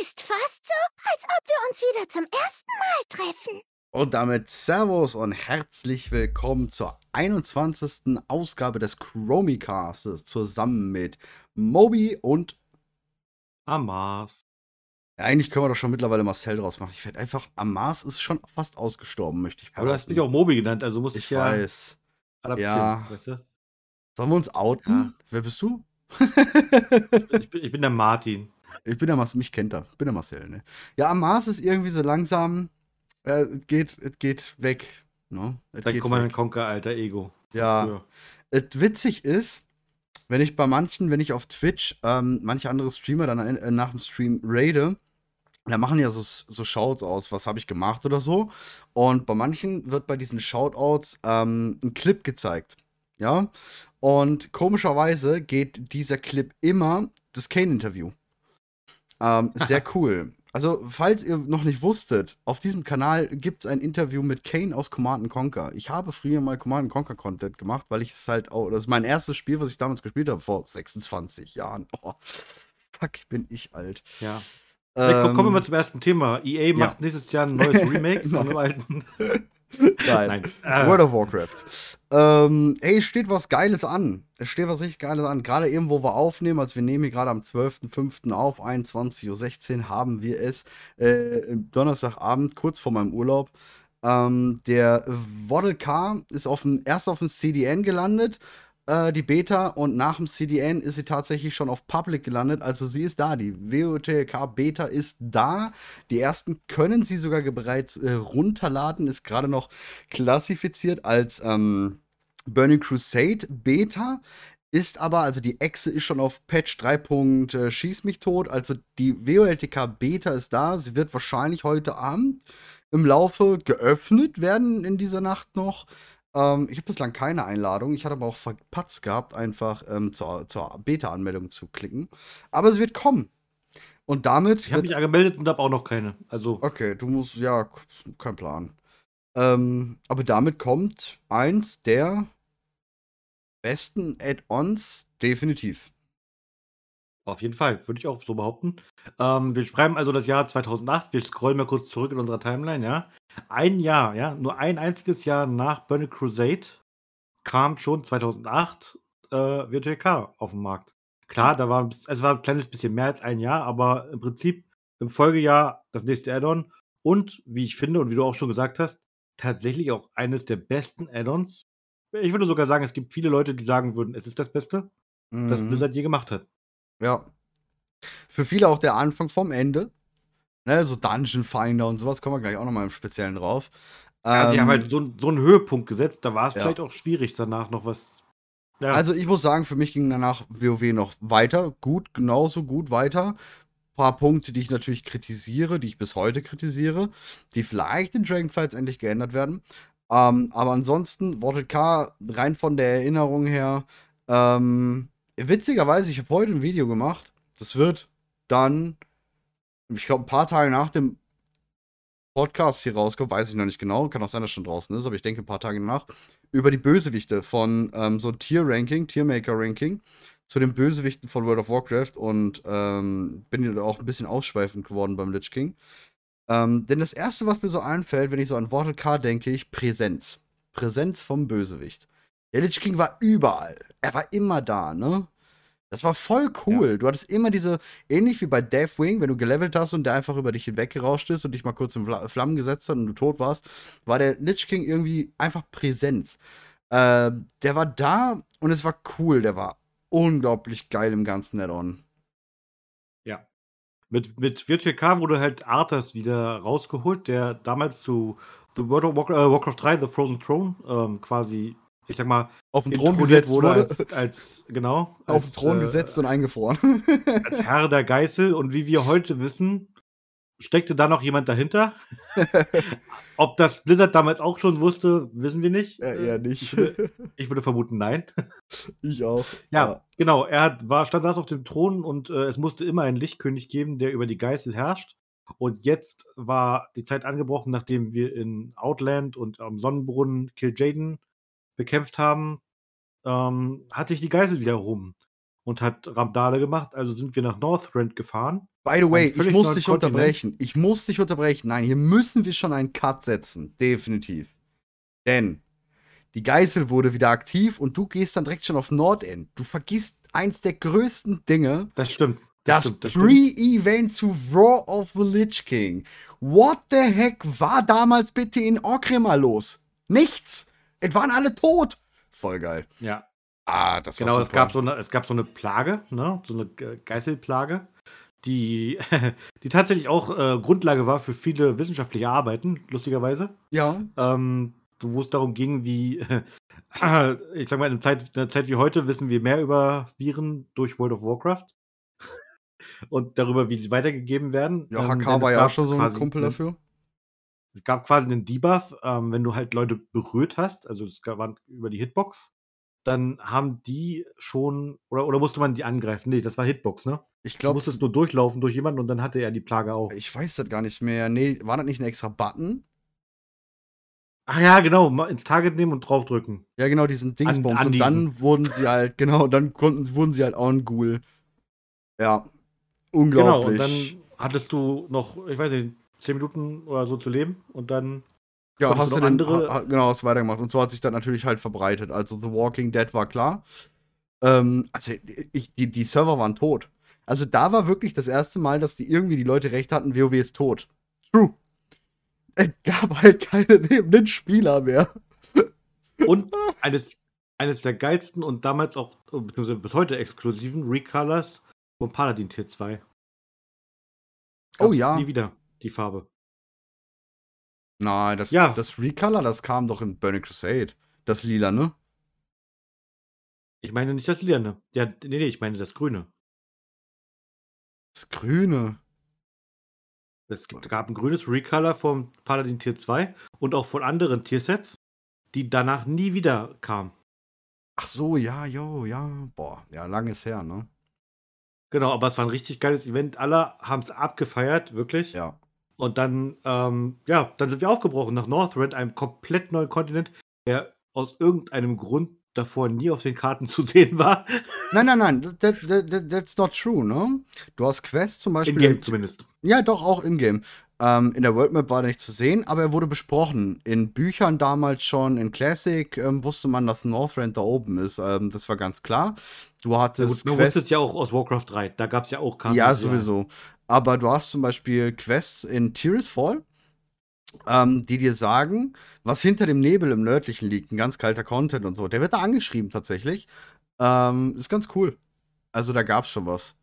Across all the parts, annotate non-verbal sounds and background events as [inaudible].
Ist fast so, als ob wir uns wieder zum ersten Mal treffen. Und damit Servus und herzlich willkommen zur 21. Ausgabe des Chromicastes zusammen mit Moby und Amas. eigentlich können wir doch schon mittlerweile Marcel draus machen. Ich werde einfach, Amas ist schon fast ausgestorben, möchte ich Aber du hast mich behaupten. auch Moby genannt, also muss ich, Ich ja weiß. adaptieren, Ja. weißt du? Sollen wir uns outen? Ja. Wer bist du? Ich bin, ich bin der Martin. Ich bin der Marcel, mich kennt er. Ich bin der Marcel, ne? Ja, Amas ist irgendwie so langsam, äh, es geht, geht weg. Ne? Dein geht Command weg. Conquer, alter Ego. Ja. Es witzig ist, wenn ich bei manchen, wenn ich auf Twitch ähm, manche andere Streamer dann äh, nach dem Stream raide, da machen ja so, so Shoutouts aus, was habe ich gemacht oder so. Und bei manchen wird bei diesen Shoutouts ähm, ein Clip gezeigt. Ja. Und komischerweise geht dieser Clip immer das Kane-Interview. Ähm, [laughs] sehr cool. Also, falls ihr noch nicht wusstet, auf diesem Kanal gibt es ein Interview mit Kane aus Command Conquer. Ich habe früher mal Command Conquer Content gemacht, weil ich es halt auch, das ist mein erstes Spiel, was ich damals gespielt habe, vor 26 Jahren. [laughs] Oh, fuck, bin ich alt. Ja. Komm, kommen wir mal Ähm, zum ersten Thema. EA ja. macht nächstes Jahr ein neues [laughs] Remake von einem alten. Nein. Äh, World of Warcraft. Ähm, hey, es steht was Geiles an. Es steht was richtig Geiles an. Gerade eben, wo wir aufnehmen, als wir nehmen hier gerade am 12.05. auf, 21.16 Uhr, haben wir es äh, Donnerstagabend, kurz vor meinem Urlaub. Ähm, der Waddle Car ist auf dem, erst auf dem CDN gelandet, äh, die Beta, und nach dem CDN ist sie tatsächlich schon auf Public gelandet. Also sie ist da. Die WOTLK Beta ist da. Die ersten können sie sogar bereits äh, runterladen. Ist gerade noch klassifiziert als ähm, Burning Crusade Beta. Ist aber, also die Exe ist schon auf Patch 3. Äh, Schieß mich tot. Also die WOLTK Beta ist da. Sie wird wahrscheinlich heute Abend im Laufe geöffnet werden in dieser Nacht noch. Ähm, ich habe bislang keine Einladung. Ich hatte aber auch verpatzt gehabt, einfach ähm, zur, zur Beta-Anmeldung zu klicken. Aber sie wird kommen. Und damit ich habe mich angemeldet und habe auch noch keine. Also, Okay, du musst, ja, kein Plan. Ähm, aber damit kommt eins der besten Add-ons definitiv. auf jeden Fall, würde ich auch so behaupten. Ähm, wir schreiben also das Jahr 2008. Wir scrollen mal kurz zurück in unserer Timeline, ja. Ein Jahr, ja, nur ein einziges Jahr nach Burning Crusade kam schon 2008 äh, WTK auf den Markt. Klar, da war, es war ein kleines bisschen mehr als ein Jahr, aber im Prinzip im Folgejahr das nächste Add-on und wie ich finde und wie du auch schon gesagt hast, tatsächlich auch eines der besten Add-ons. Ich würde sogar sagen, es gibt viele Leute, die sagen würden, es ist das Beste, das Mhm. Blizzard je gemacht hat. Ja. Für viele auch der Anfang vom Ende. Ne, so Dungeon Finder und sowas kommen wir gleich auch nochmal im Speziellen drauf. Ja, sie haben Ähm, halt so, so einen Höhepunkt gesetzt, da war es Ja. vielleicht auch schwierig, danach noch was. Ja, Also ich muss sagen, für mich ging danach WoW noch weiter, gut, genauso gut weiter. paar Punkte, die ich natürlich kritisiere, die ich bis heute kritisiere, die vielleicht in Dragonflights endlich geändert werden. Ähm, aber ansonsten, Mortal K, rein von der Erinnerung her, ähm, witzigerweise, ich habe heute ein Video gemacht, das wird dann, ich glaube, ein paar Tage nach dem Podcast hier rauskommt, weiß ich noch nicht genau, kann auch sein, dass schon draußen ist, aber ich denke ein paar Tage nach, über die Bösewichte von ähm, so Tier-Ranking, Tiermaker-Ranking zu den Bösewichten von World of Warcraft und ähm, bin ja auch ein bisschen ausschweifend geworden beim Lich King. Ähm, denn das erste, was mir so einfällt, wenn ich so an Mortal K denke, ich Präsenz. Präsenz vom Bösewicht. Der Lich King war überall. Er war immer da, ne? Das war voll cool. Du hattest immer diese, ähnlich wie bei Deathwing, wenn du gelevelt hast und der einfach über dich hinweggerauscht ist und dich mal kurz in Fla- Flammen gesetzt hat und du tot warst, war der Lich King irgendwie einfach Präsenz. Äh, der war da und es war cool. Der war unglaublich geil im ganzen Add-on. ja. Mit, mit Virtual K wurde halt Arthas wieder rausgeholt, der damals zu The World of Warcraft, äh, Warcraft 3, The Frozen Throne, ähm, quasi, ich sag mal, Auf den Thron gesetzt wurde. als, als genau, auf den Thron äh, gesetzt und eingefroren. [laughs] als Herr der Geißel und wie wir heute wissen, steckte da noch jemand dahinter. [laughs] Ob das Blizzard damals auch schon wusste, wissen wir nicht. ja, eher Äh, nicht. Ich würde, ich würde vermuten, nein. [laughs] ich auch. Ja, genau. Er hat, war, stand saß auf dem Thron und äh, es musste immer einen Lichtkönig geben, der über die Geißel herrscht. Und jetzt war die Zeit angebrochen, nachdem wir in Outland und am Sonnenbrunnen Kill Jaden bekämpft haben, ähm, hat sich die Geißel wieder erhoben. und hat Ramdale gemacht. Also sind wir nach Northrend gefahren. By the way, ich muss dich Kontinent. unterbrechen. Ich muss dich unterbrechen. Nein, hier müssen wir schon einen Cut setzen. Definitiv. Denn die Geißel wurde wieder aktiv und du gehst dann direkt schon auf Nordend. Du vergisst eins der größten Dinge. Das stimmt. Das, das stimmt. Pre-Event zu Raw of the Lich King. What the heck war damals bitte in Orgrimmar los? Nichts. Es waren alle tot. Voll geil. Ja, Ah, das genau. war Es super. gab, so eine, es gab so eine Plage, ne? so eine Ge- Geißelplage, die, [laughs] die tatsächlich auch äh, Grundlage war für viele wissenschaftliche Arbeiten, lustigerweise. ja, ähm, so, wo es darum ging, wie, [laughs] ich sag mal, in einer Zeit, in einer Zeit wie heute wissen wir mehr über Viren durch World of Warcraft [laughs] und darüber, wie sie weitergegeben werden. ja, Ähm, HK es war ja auch schon so ein Kumpel dafür. Es gab quasi einen Debuff, ähm, wenn du halt Leute berührt hast, also es waren über die Hitbox, dann haben die schon, oder, oder musste man die angreifen? Nee, das war Hitbox, ne? Ich Du glaube, musstest nur durchlaufen durch jemanden und dann hatte er die Plage auch. ich weiß das gar nicht mehr. Nee, war das nicht ein extra Button? Ach ja, genau, ins Target nehmen und draufdrücken. Ja, genau, diesen Dingsbums. und dann wurden sie halt, genau, dann konnten, wurden sie halt auch ein Ghoul. Ja, Genau, unglaublich. und dann hattest du noch, ich weiß nicht, 10 Minuten oder so zu leben und dann ja, hast du den, andere- ha, genau, hast weitergemacht. Und so hat sich das natürlich halt verbreitet. Also The Walking Dead war klar. Ähm, also ich, die, die Server waren tot. Also da war wirklich das erste Mal, dass die irgendwie die Leute recht hatten, WoW ist tot. True. Es gab halt keine lebenden Spieler mehr. [laughs] und eines, eines der geilsten und damals auch, beziehungsweise bis heute exklusiven Recolors von Paladin Tier 2. Oh Gab's ja. Nie wieder die Farbe. Nein, das, Ja. das Recolor, das kam doch in Burning Crusade. Das Lila, ne? Ich meine nicht das Lilane. Ja, nee, nee, ich meine das Grüne. Das Grüne. Es gibt, gab ein grünes Recolor vom Paladin Tier 2 und auch von anderen Tiersets, die danach nie wieder kamen. Ach so, ja, jo, ja. Boah, ja, lang ist her, ne? Genau, aber es war ein richtig geiles Event. Alle haben es abgefeiert, wirklich. Ja. Und dann, ähm, ja, dann sind wir aufgebrochen nach Northrend, einem komplett neuen Kontinent, der aus irgendeinem Grund davor nie auf den Karten [laughs] zu sehen war. Nein, nein, nein, that, that, that, that's not true, ne? Du hast Quests zum Beispiel. In-game in- zumindest. Ja, doch, auch im Game. Ähm, in der World Map war er nicht zu sehen, aber er wurde besprochen. In Büchern damals schon, in Classic ähm, wusste man, dass Northrend da oben ist. Ähm, das war ganz klar. Du Ja, hattest gut, man wusste es ja auch aus Warcraft 3. Da gab es ja auch Karten. Ja, sowieso. Aber du hast zum Beispiel Quests in Tirisfall, ähm, die dir sagen, was hinter dem Nebel im Nördlichen liegt. Ein ganz kalter Content und so. Der wird da angeschrieben tatsächlich. Ähm, ist ganz cool. Also da gab's schon was.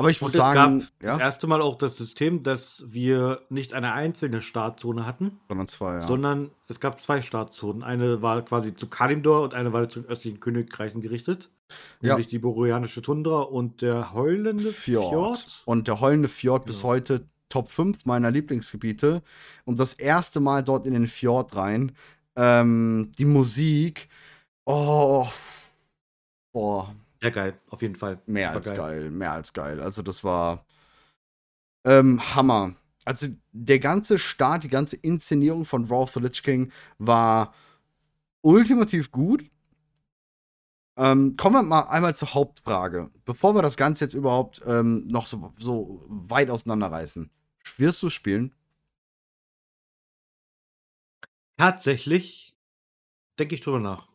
Aber ich muss es sagen, gab das ja, erste Mal auch das System, dass wir nicht eine einzelne Startzone hatten, sondern zwei, ja. sondern es gab zwei Startzonen. Eine war quasi zu Kalimdor und eine war zu den östlichen Königreichen gerichtet. Ja. Nämlich die boreanische Tundra und der heulende Fjord. Fjord. Und der heulende Fjord bis Genau. heute Top 5 meiner Lieblingsgebiete. Und das erste Mal dort in den Fjord rein. Ähm, die Musik. Oh. Boah, Ja, geil, auf jeden Fall. mehr als geil. Mehr als geil. Also, das war ähm, Hammer. Also, der ganze Start, die ganze Inszenierung von Raw of the Lich King war ultimativ gut. Ähm, kommen wir mal einmal zur Hauptfrage. Bevor wir das Ganze jetzt überhaupt ähm, noch so, so weit auseinanderreißen. Wirst du spielen? Tatsächlich denke ich drüber nach.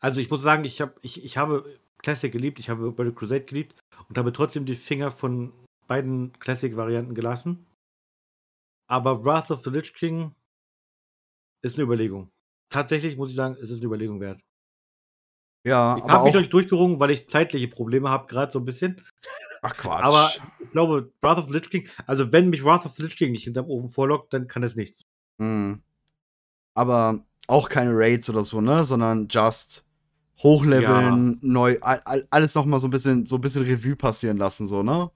Also ich muss sagen, ich, hab, ich, ich habe Classic geliebt, ich habe Battle Crusade geliebt und habe trotzdem die Finger von beiden Classic-Varianten gelassen. Aber Wrath of the Lich King ist eine Überlegung. Tatsächlich muss ich sagen, es ist eine Überlegung wert. Ja, Ich habe mich nicht durchgerungen, weil ich zeitliche Probleme habe, gerade so ein bisschen. Ach Quatsch. Aber ich glaube, Wrath of the Lich King, also wenn mich Wrath of the Lich King nicht hinterm Ofen vorlockt, dann kann es nichts. Mhm. Aber auch keine Raids oder so, ne? Sondern just hochleveln, neu, all, all, alles noch mal so ein bisschen, so ein bisschen Revue passieren lassen, so, ne?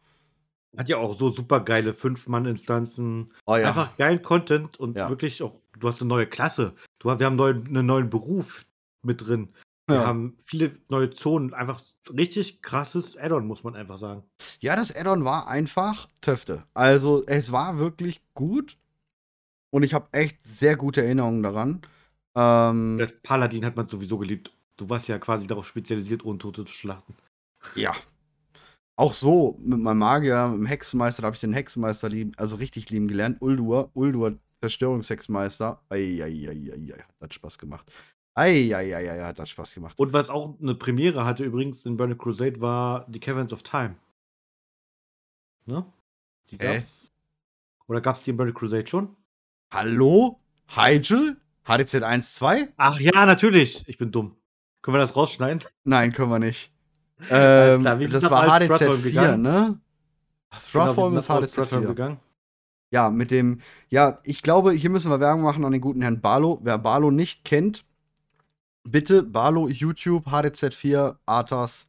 Hat ja auch so super geile Fünf-Mann-Instanzen. Oh ja. Einfach geilen Content und Ja. wirklich auch, du hast eine neue Klasse. Du, wir haben neu, einen neuen Beruf mit drin. Wir ja. haben viele neue Zonen. Einfach richtig krasses Add-on, muss man einfach sagen. ja, das Add-on war einfach Töfte. Also, es war wirklich gut. Und ich habe echt sehr gute Erinnerungen daran. Ähm, Das Paladin hat man sowieso geliebt. Du warst ja quasi darauf spezialisiert, Untote zu schlachten. Ja. Auch so mit meinem Magier, mit dem Hexenmeister, da habe ich den Hexenmeister lieben, also richtig lieben gelernt. Uldur, Uldur, Zerstörungshexenmeister. Eieieiei, hat Spaß gemacht. Eieieiei, hat das Spaß gemacht. Und was auch eine Premiere hatte übrigens in Burning Crusade war die Caverns of Time. Ne? Die gab's. Oder gab's die in Burning Crusade schon? Hallo? Hyjal? HDZ 1.2? Ach ja, natürlich. Ich bin dumm. Können wir das rausschneiden? Nein, können wir nicht. Ähm, klar, wir das war als HDZ Stratholm 4, gegangen. ne? Stratholm Genau, ist wir sind nach HDZ Stratholm 4. gegangen. Ja, mit dem, ja, ich glaube, hier müssen wir Werbung machen an den guten Herrn Barlow. Wer Barlow nicht kennt, bitte Barlow YouTube HDZ4 Arthas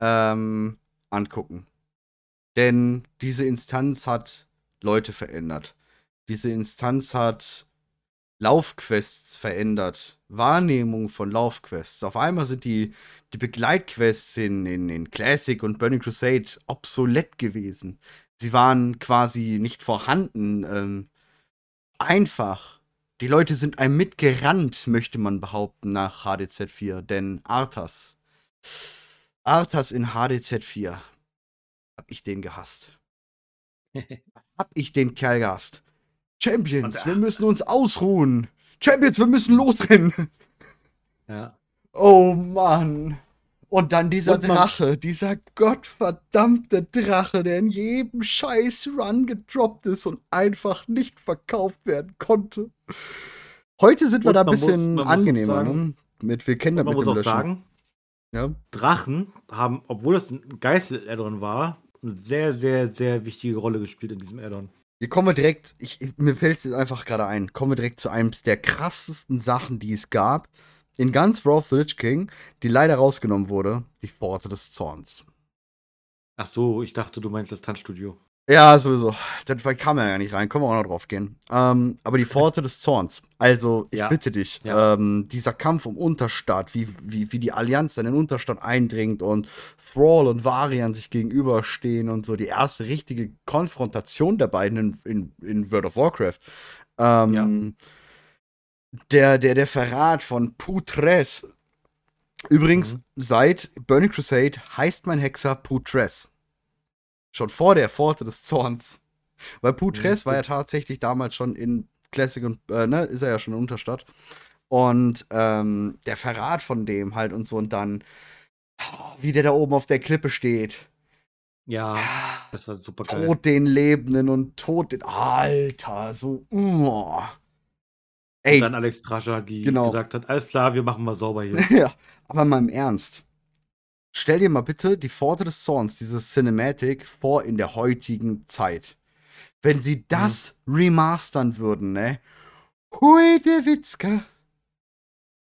ähm, angucken. Denn diese Instanz hat Leute verändert. Diese Instanz hat Laufquests verändert. Wahrnehmung von Laufquests. Auf einmal sind die, die Begleitquests in, in, in Classic und Burning Crusade obsolet gewesen. Sie waren quasi nicht vorhanden. Ähm, einfach. Die Leute sind einem mitgerannt, möchte man behaupten, nach HDZ4. Denn Arthas. Arthas in HDZ4. Hab ich den gehasst. [laughs] Hab ich den Kerl gehasst. Champions, Und, wir müssen uns ausruhen. Champions, wir müssen losrennen. Ja. Oh Mann. Und dann dieser Und Drache, dieser gottverdammte Drache, der in jedem scheiß Run gedroppt ist und einfach nicht verkauft werden konnte. Heute sind wir Und da ein bisschen muss angenehmer, sagen- ne? Mit, wir kennen das Man mit muss dem auch Löschen. sagen, Ja? Drachen haben, obwohl das ein Geißel-Addon war, eine sehr, sehr, sehr wichtige Rolle gespielt in diesem Addon. Hier kommen wir direkt, ich, mir fällt es jetzt einfach gerade ein, kommen wir direkt zu einem der krassesten Sachen, die es gab. In ganz Wrath of the Lich King, die leider rausgenommen wurde, die Pforte des Zorns. Ach so, ich dachte, du meinst das Tanzstudio. Ja, sowieso. Das kam ja nicht rein. Können wir auch noch drauf gehen. Ähm, aber die Pforte des Zorns. Also, ich Ja. bitte dich, Ja. ähm, dieser Kampf um Unterstadt, wie, wie, wie die Allianz in den Unterstadt eindringt und Thrall und Varian sich gegenüberstehen und so die erste richtige Konfrontation der beiden in, in, in World of Warcraft. Ähm, der, der, der Verrat von Putres. Übrigens, Mhm. seit Burning Crusade heißt mein Hexer Putres. Schon vor der Pforte des Zorns. Weil Putres Mhm, war ja tatsächlich damals schon in Classic und, äh, ne, ist er ja schon in Unterstadt. Und ähm, der Verrat von dem halt und so und dann, wie der da oben auf der Klippe steht. Ja, das war super geil. Tod den Lebenden und Tod den. Alter, so. Uh. Ey, Und dann Alex Trascher, die Genau. gesagt hat, alles klar, wir machen mal sauber hier. [laughs] ja, aber mal im Ernst. Stell dir mal bitte die Pforte des Zorns, dieses Cinematic, vor in der heutigen Zeit. Wenn sie das remastern würden, ne? Hui, der Witzka.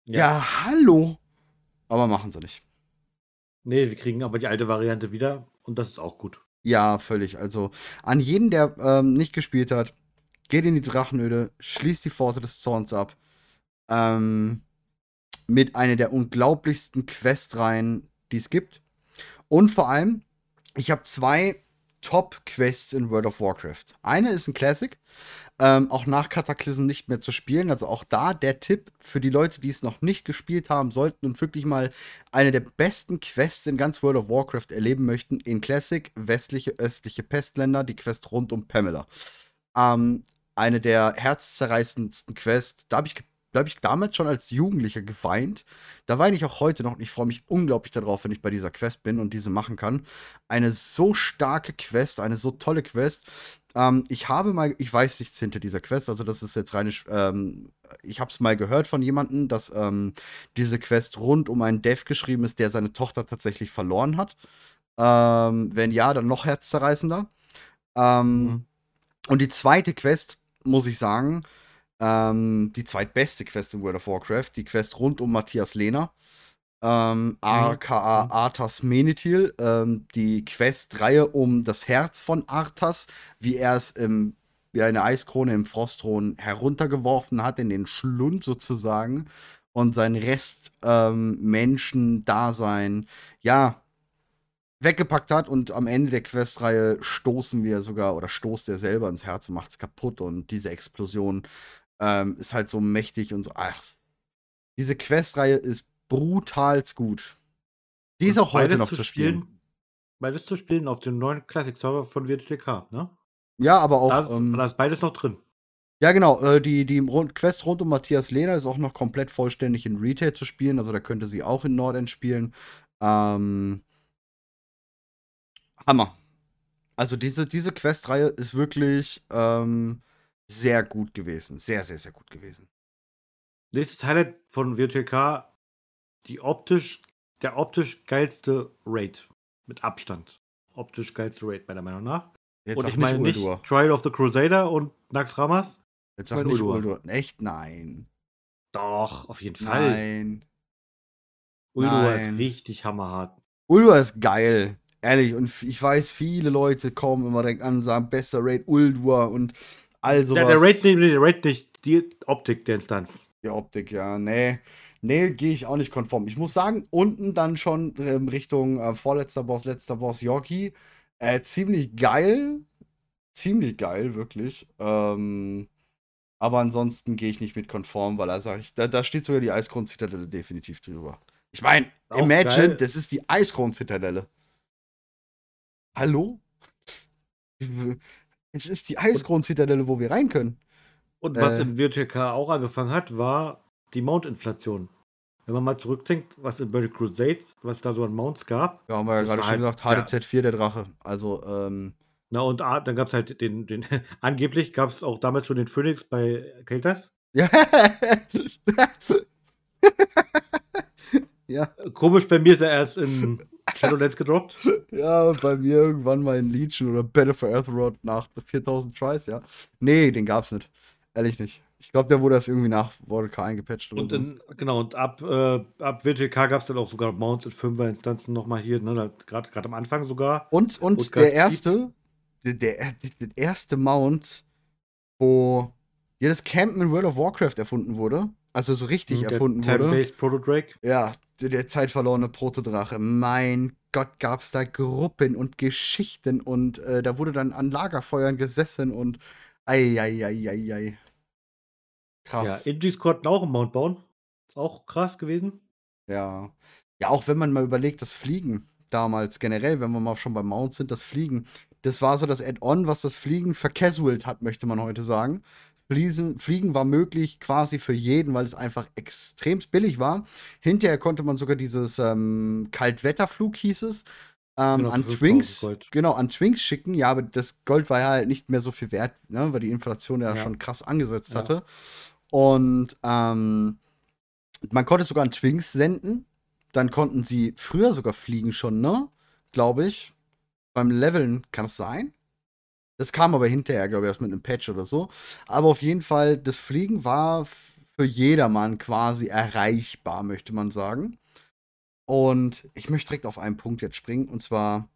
Ja. hallo. Aber machen sie nicht. Nee, wir kriegen aber die alte Variante wieder und das ist auch gut. Ja, völlig. Also an jeden, der ähm, nicht gespielt hat, geht in die Drachenöde, schließt die Pforte des Zorns ab. Ähm, mit einer der unglaublichsten Questreihen, die es gibt. Und vor allem, ich habe zwei Top-Quests in World of Warcraft. Eine ist ein Classic, ähm, auch nach Cataclysm nicht mehr zu spielen. Also auch da der Tipp für die Leute, die es noch nicht gespielt haben sollten und wirklich mal eine der besten Quests in ganz World of Warcraft erleben möchten. In Classic, westliche, östliche Pestländer, die Quest rund um Pamela. Ähm, eine der herzzerreißendsten Quests. Da habe ich, da hab ich damals schon als Jugendlicher geweint. Da weine ich auch heute noch und ich freue mich unglaublich darauf, wenn ich bei dieser Quest bin und diese machen kann. Eine so starke Quest, eine so tolle Quest. Ähm, ich habe mal, ich weiß nichts hinter dieser Quest, also das ist jetzt rein, ähm, ich habe es mal gehört von jemandem, dass ähm, diese Quest rund um einen Dev geschrieben ist, der seine Tochter tatsächlich verloren hat. Ähm, wenn ja, dann noch herzzerreißender. Ähm, Mhm. Und die zweite Quest, muss ich sagen, ähm, die zweitbeste Quest in World of Warcraft, die Quest rund um Matthias Lehner, ähm, aka. Arthas Menethil, ähm, die Questreihe um das Herz von Arthas, wie er es im, wie eine Eiskrone im Frostthron heruntergeworfen hat, in den Schlund sozusagen, und sein Rest ähm, Menschen-Dasein, ja, weggepackt hat und am Ende der Questreihe stoßen wir sogar oder stoßt er selber ins Herz und macht es kaputt und diese Explosion ähm, ist halt so mächtig und so. Ach, diese Questreihe ist brutalst gut. Die ist Und auch heute noch zu spielen. Beides zu spielen auf dem neuen Classic-Server von WTK, ne? Ja, aber auch. Da ist, ähm, da ist beides noch drin. Ja, genau. Äh, die, die rund, Quest rund um Matthias Lehner ist auch noch komplett vollständig in Retail zu spielen. Also da könnte sie auch in Nordend spielen. Ähm, Hammer. Also diese, diese Quest-Reihe ist wirklich ähm, sehr gut gewesen. Sehr, sehr, sehr gut gewesen. Nächstes Highlight von WTK, die optisch, der optisch geilste Raid. Mit Abstand. Optisch geilste Raid, meiner Meinung nach. Jetzt und ich meine nicht Uldur. Trial of the Crusader und Nax Ramas. Jetzt sag nicht Uldur. Echt? Nein. Doch, auf jeden Fall. Nein. Uldur ist richtig hammerhart. Uldur ist geil. Ehrlich. Und ich weiß, viele Leute kommen immer direkt an und sagen, bester Raid Uldur und all sowas. Ja, der Raid, nee, der Raid nicht, die Optik der Instanz. Die Optik, ja. Nee. Nee, gehe ich auch nicht konform. Ich muss sagen, unten dann schon ähm, Richtung äh, vorletzter Boss, letzter Boss Yorkie. Äh, ziemlich geil. Ziemlich geil, wirklich. Ähm, aber ansonsten gehe ich nicht mit konform, weil da sage ich, da, da steht sogar die Eiskron-Zitadelle definitiv drüber. Ich meine, imagine, geil. das ist die Eiskron-Zitadelle. Hallo? Es ist die Eiskron-Zitadelle, wo wir rein können. Und was Äh. in WTK auch angefangen hat, war die Mount-Inflation. Wenn man mal zurückdenkt, was in Burning Crusade, was da so an Mounts gab. Ja, haben wir ja gerade schon halt- gesagt, HDZ4 der Drache. Also, ähm, Na, und ah, dann gab es halt den, den [laughs] angeblich gab es auch damals schon den Phoenix bei Keltas. Ja. [laughs] ja, Komisch, bei mir ist er erst in Shadowlands gedroppt. [laughs] ja, und bei mir irgendwann mal in Legion oder Battle for Azeroth nach 4000 Tries, ja. Nee, den gab's nicht. Ehrlich nicht. Ich glaube, der wurde erst irgendwie nach World K eingepatcht Und so. in, genau, und ab, äh, ab WTK gab es dann auch sogar Mounts in 5er Instanzen nochmal hier, ne, gerade am Anfang sogar. Und, und und der erste, der, der, der erste Mount, wo jedes Campen in World of Warcraft erfunden wurde, also so richtig Der erfunden wurde. Time-Based Proto-Drake. Ja, der, zeitverlorene Protodrache. Mein Gott, gab's da Gruppen und Geschichten und äh, da wurde dann an Lagerfeuern gesessen und ei, ei, ei, ei, ei. Ja, Krass. Injis konnten auch einen Mount bauen. Ist auch krass gewesen. Ja. Ja, auch wenn man mal überlegt, das Fliegen damals generell, wenn wir mal schon beim Mount sind, das Fliegen, das war so das Add-on, was das Fliegen vercasualt hat, möchte man heute sagen. Fliesen, Fliegen war möglich quasi für jeden, weil es einfach extrem billig war. Hinterher konnte man sogar dieses ähm, Kaltwetterflug, hieß es, ähm, Genau, an 5000 Twinks, genau, an Twinks schicken. Ja, aber das Gold war ja halt nicht mehr so viel wert, ne, weil die Inflation ja, Ja. schon krass angesetzt Ja. hatte. Und ähm, man konnte sogar an Twinks senden. Dann konnten sie früher sogar fliegen schon, ne? Glaube ich. Beim Leveln kann es sein. Das kam aber hinterher, glaube ich, erst mit einem Patch oder so. Aber auf jeden Fall, das Fliegen war für jedermann quasi erreichbar, möchte man sagen. Und ich möchte direkt auf einen Punkt jetzt springen. Und zwar,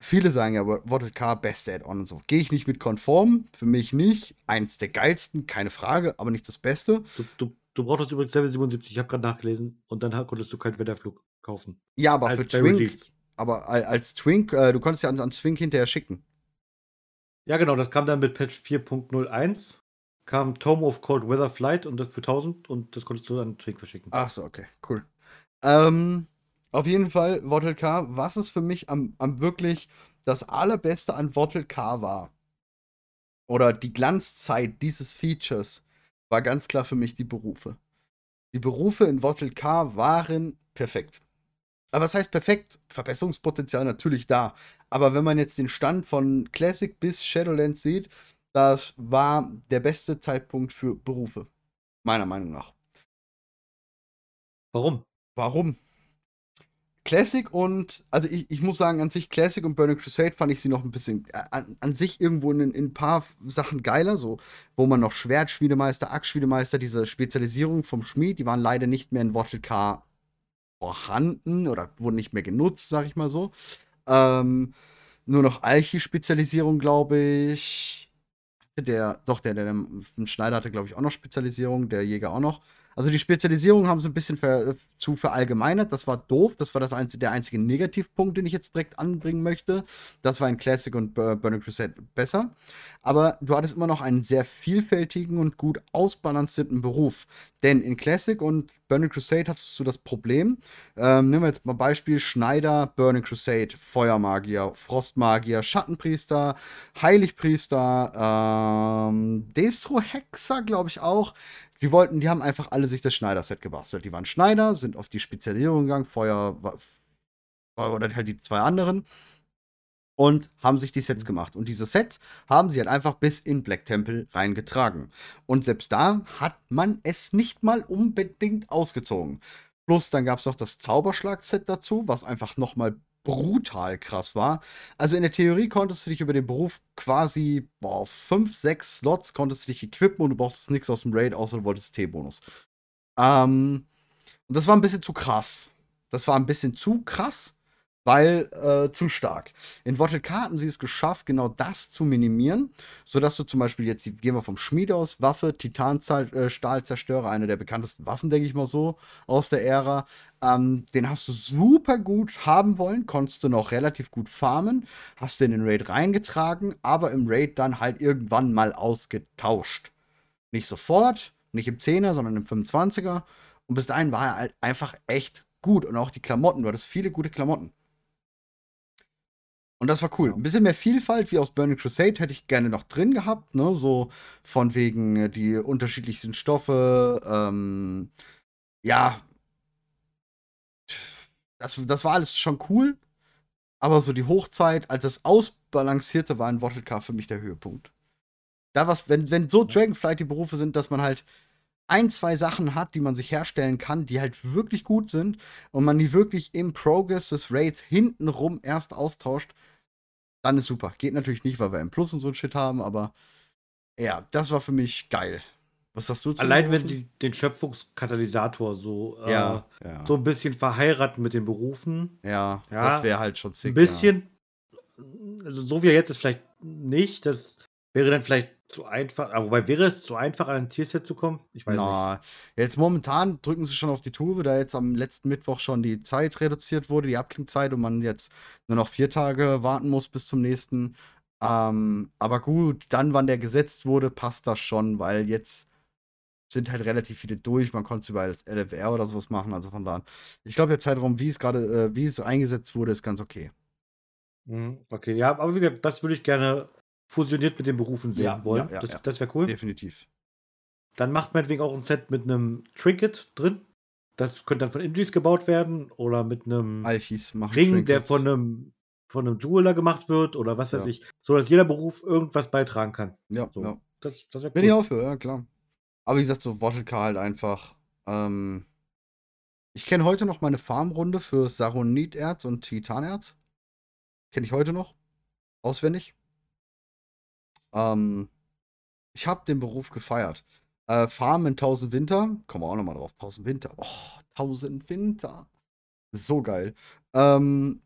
viele sagen ja, World K, beste Add-on und so. Gehe ich nicht mit konform. Für mich nicht. Eins der geilsten, keine Frage, aber nicht das Beste. Du, du, du brauchtest übrigens Level 77, ich habe gerade nachgelesen. Und dann konntest du keinen Wetterflug kaufen. Ja, aber Als für Twink, aber al- als Twink, äh, du konntest ja an, an Twink hinterher schicken. Ja, genau, das kam dann mit Patch 4.01. Kam Tome of Cold Weather Flight und das für 1000 und das konntest du an Twink verschicken. Ach so, okay, cool. Ähm, auf jeden Fall, Wortel K, was es für mich am, am wirklich das allerbeste an Wortel K war, oder die Glanzzeit dieses Features, war ganz klar für mich die Berufe. Die Berufe in Wortel K waren perfekt. Aber was heißt perfekt? Verbesserungspotenzial natürlich da. Aber wenn man jetzt den Stand von Classic bis Shadowlands sieht, das war der beste Zeitpunkt für Berufe. Meiner Meinung nach. Warum? Warum? Classic und, also ich, ich muss sagen, an sich Classic und Burning Crusade fand ich sie noch ein bisschen, äh, an, an sich irgendwo in, in ein paar Sachen geiler, so, wo man noch Schwertschmiedemeister, Axtschmiedemeister, diese Spezialisierung vom Schmied, die waren leider nicht mehr in Wattle K vorhanden oder wurden nicht mehr genutzt, sag ich mal so. Ähm, nur noch Alchi-Spezialisierung, glaube ich. Der, doch, der, der, der Schneider hatte, glaube ich, auch noch Spezialisierung, der Jäger auch noch. Also die Spezialisierung haben sie ein bisschen ver, zu verallgemeinert. Das war doof. Das war das einzige, der einzige Negativpunkt, den ich jetzt direkt anbringen möchte. Das war in Classic und Burning Crusade besser. Aber du hattest immer noch einen sehr vielfältigen und gut ausbalancierten Beruf. Denn in Classic und Burning Crusade hattest du das Problem. Ähm, nehmen wir jetzt mal Beispiel Schneider, Burning Crusade, Feuermagier, Frostmagier, Schattenpriester, Heiligpriester, ähm, Destro-Hexer, glaube ich auch. Die wollten, die haben einfach alle sich das Schneider-Set gebastelt. Die waren Schneider, sind auf die Spezialisierung gegangen, Feuer oder halt die zwei anderen und haben sich die Sets mhm. gemacht. Und diese Sets haben sie halt einfach bis in Black Temple reingetragen. Und selbst da hat man es nicht mal unbedingt ausgezogen. Plus dann gab es noch das Zauberschlag-Set dazu, was einfach nochmal brutal krass war. Also in der Theorie konntest du dich über den Beruf quasi, boah, fünf, sechs Slots konntest du dich equippen und du brauchtest nichts aus dem Raid, außer du wolltest T-Bonus. Ähm, und das war ein bisschen zu krass. Das war ein bisschen zu krass, weil äh, zu stark. In Wattle hatten sie es geschafft, genau das zu minimieren, sodass du zum Beispiel jetzt, gehen wir vom Schmied aus, Waffe, Titanstahlzerstörer, eine der bekanntesten Waffen, denke ich mal so, aus der Ära. Ähm, den hast du super gut haben wollen, konntest du noch relativ gut farmen, hast den in den Raid reingetragen, aber im Raid dann halt irgendwann mal ausgetauscht. Nicht sofort, nicht im 10er, sondern im 25er. Und bis dahin war er halt einfach echt gut. Und auch die Klamotten, du hattest viele gute Klamotten. Und das war cool. Ein bisschen mehr Vielfalt wie aus Burning Crusade hätte ich gerne noch drin gehabt, ne? So von wegen äh, die unterschiedlichsten Stoffe. Ähm, ja. Das, das war alles schon cool. Aber so die Hochzeit, als das Ausbalancierte war in Wattle für mich der Höhepunkt. Da was, wenn, wenn so Dragonflight die Berufe sind, dass man halt ein, zwei Sachen hat, die man sich herstellen kann, die halt wirklich gut sind und man die wirklich im Progress des Raids hintenrum erst austauscht, dann ist super. Geht natürlich nicht, weil wir M Plus und so ein Shit haben, aber ja, das war für mich geil. Was sagst du zu Allein wenn sie den Schöpfungskatalysator so, äh, ja, ja. so ein bisschen verheiraten mit den Berufen. Ja, ja das wäre halt schon zick. Ein bisschen, also so wie er jetzt ist, vielleicht nicht. Das wäre dann vielleicht zu einfach, aber wobei wäre es zu einfach, an ein Tierset zu kommen? Ich weiß Na, nicht. Jetzt momentan drücken sie schon auf die Tube, da jetzt am letzten Mittwoch schon die Zeit reduziert wurde, die Abklingzeit, und man jetzt nur noch vier Tage warten muss bis zum nächsten. Ähm, aber gut, dann, wann der gesetzt wurde, passt das schon, weil jetzt sind halt relativ viele durch. Man konnte es über das LFR oder sowas machen, also von da an. Ich glaube, der Zeitraum, wie es gerade, äh, wie es eingesetzt wurde, ist ganz okay. Mhm, okay, ja, aber wie gesagt, das würde ich gerne fusioniert mit den Berufen sehen ja, wollen. Ja, ja, das, das wäre cool. Definitiv. Dann macht meinetwegen auch ein Set mit einem Trinket drin. Das könnte dann von Ingis gebaut werden oder mit einem Alchis Ring, Trinkets. der von einem, von einem Jeweler gemacht wird oder was weiß ich. So dass jeder Beruf irgendwas beitragen kann. Ja, so. ja. Das, das cool. Bin ich auch für, ja klar. Aber wie gesagt, so Bottle halt einfach. Ähm, ich kenne heute noch meine Farmrunde für Saroniterz und Titanerz. Kenne ich heute noch. Auswendig. Ähm, ich habe den Beruf gefeiert. Äh, Farmen in 1000 Winter, kommen wir auch nochmal drauf. 1000 Winter. Oh, 1000 Winter. So geil. Ähm,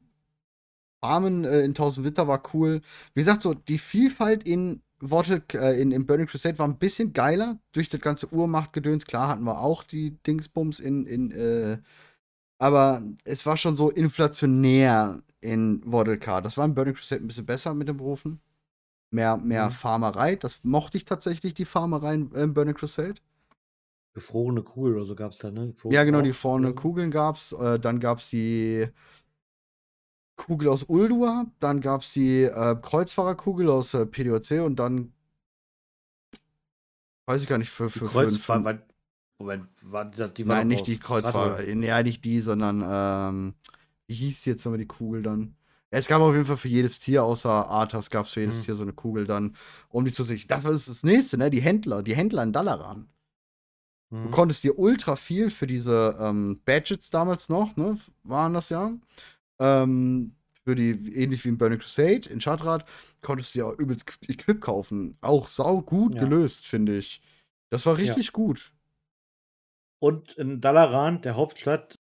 Farmen äh, in 1000 Winter war cool. Wie gesagt, so die Vielfalt in Worte äh, in, in Burning Crusade war ein bisschen geiler durch das ganze Uhrmachtgedöns. Klar hatten wir auch die Dingsbums in, in äh, aber es war schon so inflationär in Waddle Das war in Burning Crusade ein bisschen besser mit den Berufen. Mehr, mehr mhm. Farmerei. Das mochte ich tatsächlich, die Farmerei in, in Burning Crusade. Gefrorene Kugeln oder so gab es da, ne? Gefrorene ja, genau, die gefrorenen Kugeln gab es. Äh, dann gab es die Kugel aus Uldur. Dann gab es die äh, Kreuzfahrerkugel aus äh, PDOC und dann. Weiß ich gar nicht, für. für, Kreuzfahrer, für, Moment, war das die Nein, nicht die Kreuzfahrer. Nee, nicht die, sondern. Ähm, wie hieß jetzt nochmal die Kugel dann? Es gab auf jeden Fall für jedes Tier, außer Arthas, gab es für jedes mhm. Tier so eine Kugel dann, um die zu sich. Das war das nächste, ne? Die Händler, die Händler in Dalaran. Mhm. Du konntest dir ultra viel für diese ähm, Badgets damals noch, ne? Waren das ja. Ähm, für die, ähnlich wie in Burning Crusade, in Schadrad, konntest du ja übelst Equip kaufen. Auch sau gut ja. gelöst, finde ich. Das war richtig ja. gut. Und in Dalaran, der Hauptstadt,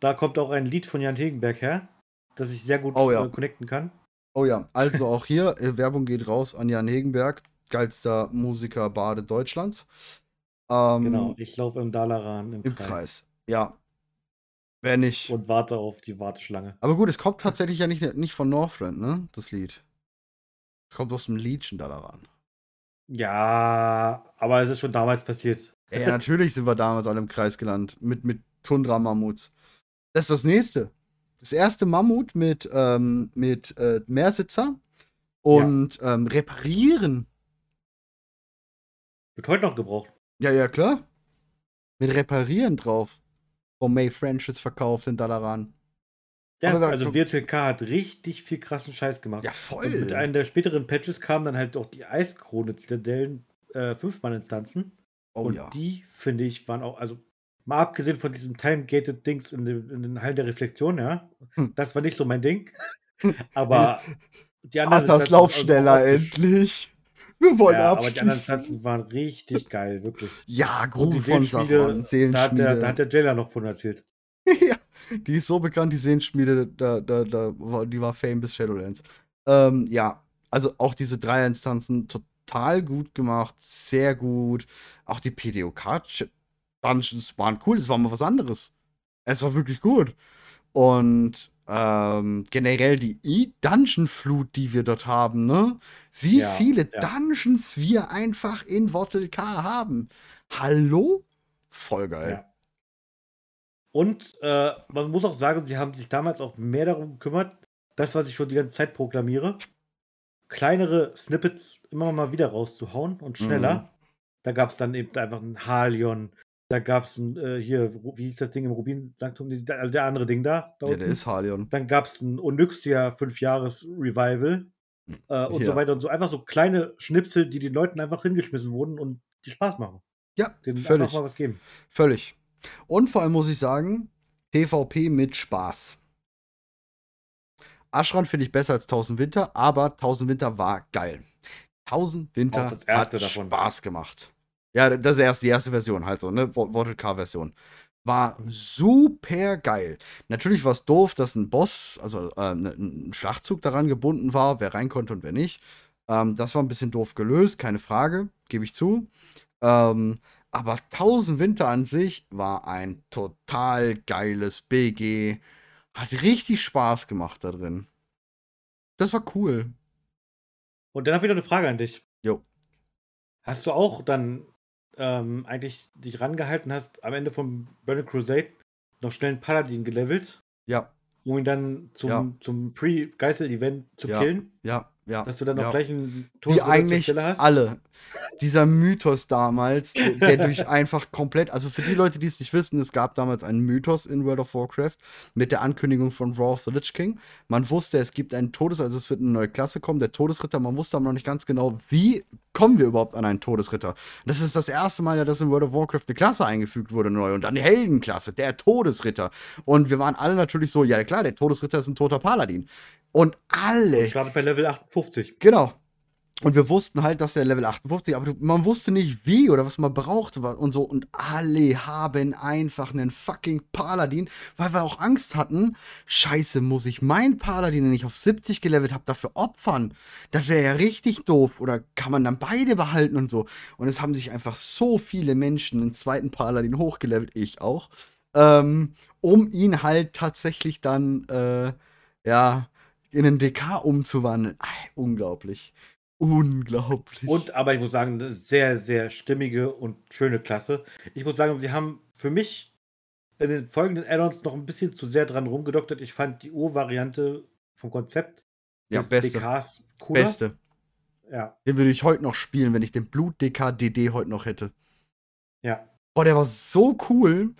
da kommt auch ein Lied von Jan Hegenberg her dass ich sehr gut oh, ja. äh, connecten kann. Oh ja, also auch hier, äh, Werbung geht raus an Jan Hegenberg, geilster Musiker Bade Deutschlands. Ähm, Genau, ich laufe im Dalaran im, Im Kreis. Kreis. Ja. Wenn nicht. Und warte auf die Warteschlange. Aber gut, es kommt tatsächlich ja nicht, nicht von Northrend, ne? Das Lied. Es kommt aus dem Legion Dalaran. Ja, aber es ist schon damals passiert. Ja, natürlich sind wir damals alle im Kreis gelandet. Mit, mit Tundra-Mammuts. Das ist das nächste. Das erste Mammut mit, ähm, mit äh, Mehrsitzer und ähm, reparieren. Wird heute noch gebraucht. Ja, ja, klar. Mit reparieren drauf. Von May Franchise verkauft in Dalaran. Ja, wir- also Virtual K hat richtig viel krassen Scheiß gemacht. Ja, voll. Und mit einem der späteren Patches kamen dann halt auch die Eiskrone-Zitadellen, äh, Fünfmann-Instanzen. oh und ja. die, finde ich, waren auch, also mal abgesehen von diesem Time-Gated Dings in, den- in den Hallen der Reflexion, ja, Hm. das war nicht so mein Ding. [laughs] Aber die anderen Instanzen, lauf schneller endlich. Wir wollen Ja, aber die anderen abschließen. Instanzen waren richtig geil, wirklich. Ja, Und Grube die von Seelenschmiede, Saron, Da hat, Seelenschmiede. der, da hat der Jailer noch von erzählt. [laughs] ja, die ist so bekannt, die Sehenschmiede, da, da, da, die war Fame bis Shadowlands. Ähm, ja, also auch diese drei Instanzen total gut gemacht, sehr gut. Auch die PDOK-Dungeons waren cool, es war mal was anderes. Es war wirklich gut. Und ähm, generell die E-Dungeon-Flut, die wir dort haben, ne? Wie Ja, viele ja. Dungeons wir einfach in Wortel K haben. Hallo? Voll geil. Ja. Und äh, man muss auch sagen, sie haben sich damals auch mehr darum gekümmert, das, was ich schon die ganze Zeit proklamiere, kleinere Snippets immer mal wieder rauszuhauen und schneller. Mhm. Da gab es dann eben einfach ein Halion, da gab es ein, äh, hier, wie hieß das Ding im Rubin-Sanktum, also der andere Ding da. da Ja, der ist Halion. Dann gab es ein Onyxia 5-Jahres-Revival äh, und Ja. so weiter und so. Einfach so kleine Schnipsel, die den Leuten einfach hingeschmissen wurden und die Spaß machen. Ja, Denen völlig. mal was geben. Völlig. Und vor allem muss ich sagen, PvP mit Spaß. Aschran finde ich besser als 1000 Winter, aber 1000 Winter war geil. 1000 Winter hat davon. Spaß gemacht. Ja, das ist erst die erste Version, halt so, ne? Wortel K-Version. War super geil. Natürlich war es doof, dass ein Boss, also äh, ein Schlachtzug daran gebunden war, wer rein konnte und wer nicht. Ähm, das war ein bisschen doof gelöst, keine Frage, gebe ich zu. Ähm, aber 1000 Winter an sich war ein total geiles BG. Hat richtig Spaß gemacht da drin. Das war cool. Und dann habe ich noch eine Frage an dich. Jo. Hast du auch dann ähm, eigentlich dich rangehalten, hast am Ende vom Burning Crusade noch schnell einen Paladin gelevelt, Ja, um ihn dann zum, Ja. zum Pre-Geißel-Event zu Ja. killen? ja, ja. Dass du dann ja. auch gleich einen Todesritter zur eigentlich hast? alle. Dieser Mythos damals, der, durch [laughs] einfach komplett, also für die Leute, die es nicht wissen, es gab damals einen Mythos in World of Warcraft mit der Ankündigung von Raw of the Lich King. Man wusste, es gibt einen Todes, also es wird eine neue Klasse kommen, der Todesritter. Man wusste aber noch nicht ganz genau, wie kommen wir überhaupt an einen Todesritter. Das ist das erste Mal, dass in World of Warcraft eine Klasse eingefügt wurde neu und dann die Heldenklasse, der Todesritter. Und wir waren alle natürlich so, ja klar, der Todesritter ist ein toter Paladin. Und alle Startet bei Level 58. Genau. Und wir wussten halt, dass der Level 58, aber man wusste nicht wie oder was man brauchte und so. Und alle haben einfach einen fucking Paladin, weil wir auch Angst hatten. Scheiße, muss ich meinen Paladin, den ich auf 70 gelevelt habe, dafür opfern? Das wäre ja richtig doof. Oder kann man dann beide behalten und so? Und es haben sich einfach so viele Menschen einen zweiten Paladin hochgelevelt, ich auch, ähm, um ihn halt tatsächlich dann, äh, ja, in einen DK umzuwandeln. Ei, unglaublich. Unglaublich. Und aber ich muss sagen, eine sehr, sehr stimmige und schöne Klasse. Ich muss sagen, sie haben für mich in den folgenden Add-ons noch ein bisschen zu sehr dran rumgedoktert. Ich fand die Ur-Variante vom Konzept ja, des beste. DKs cooler. Beste. Ja, Den würde ich heute noch spielen, wenn ich den Blut-DK DD heute noch hätte. ja. Boah, der war so cool.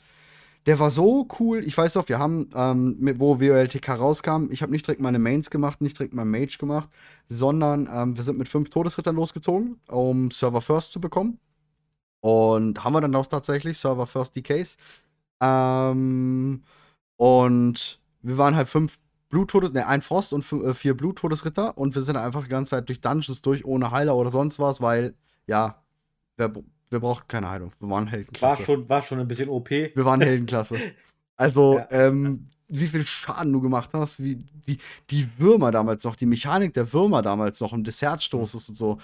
Der war so cool. Ich weiß noch, wir haben, ähm, wo WOLTK rauskam, ich habe nicht direkt meine Mains gemacht, nicht direkt mein Mage gemacht, sondern ähm, wir sind mit fünf Todesrittern losgezogen, um Server First zu bekommen. Und haben wir dann auch tatsächlich Server First DKs. Ähm, und wir waren halt fünf Bluttodes, ne, ein Frost und äh, vier Bluttodesritter und wir sind einfach die ganze Zeit durch Dungeons durch, ohne Heiler oder sonst was, weil, ja, wir, wir brauchten keine Heilung. Wir waren War Heldenklasse. schon, war schon ein bisschen OP. Wir waren Heldenklasse. [laughs] Also, Ja. ähm, wie viel Schaden du gemacht hast, wie die, die Würmer damals noch, die Mechanik der Würmer damals noch im Dessertstoßes und so.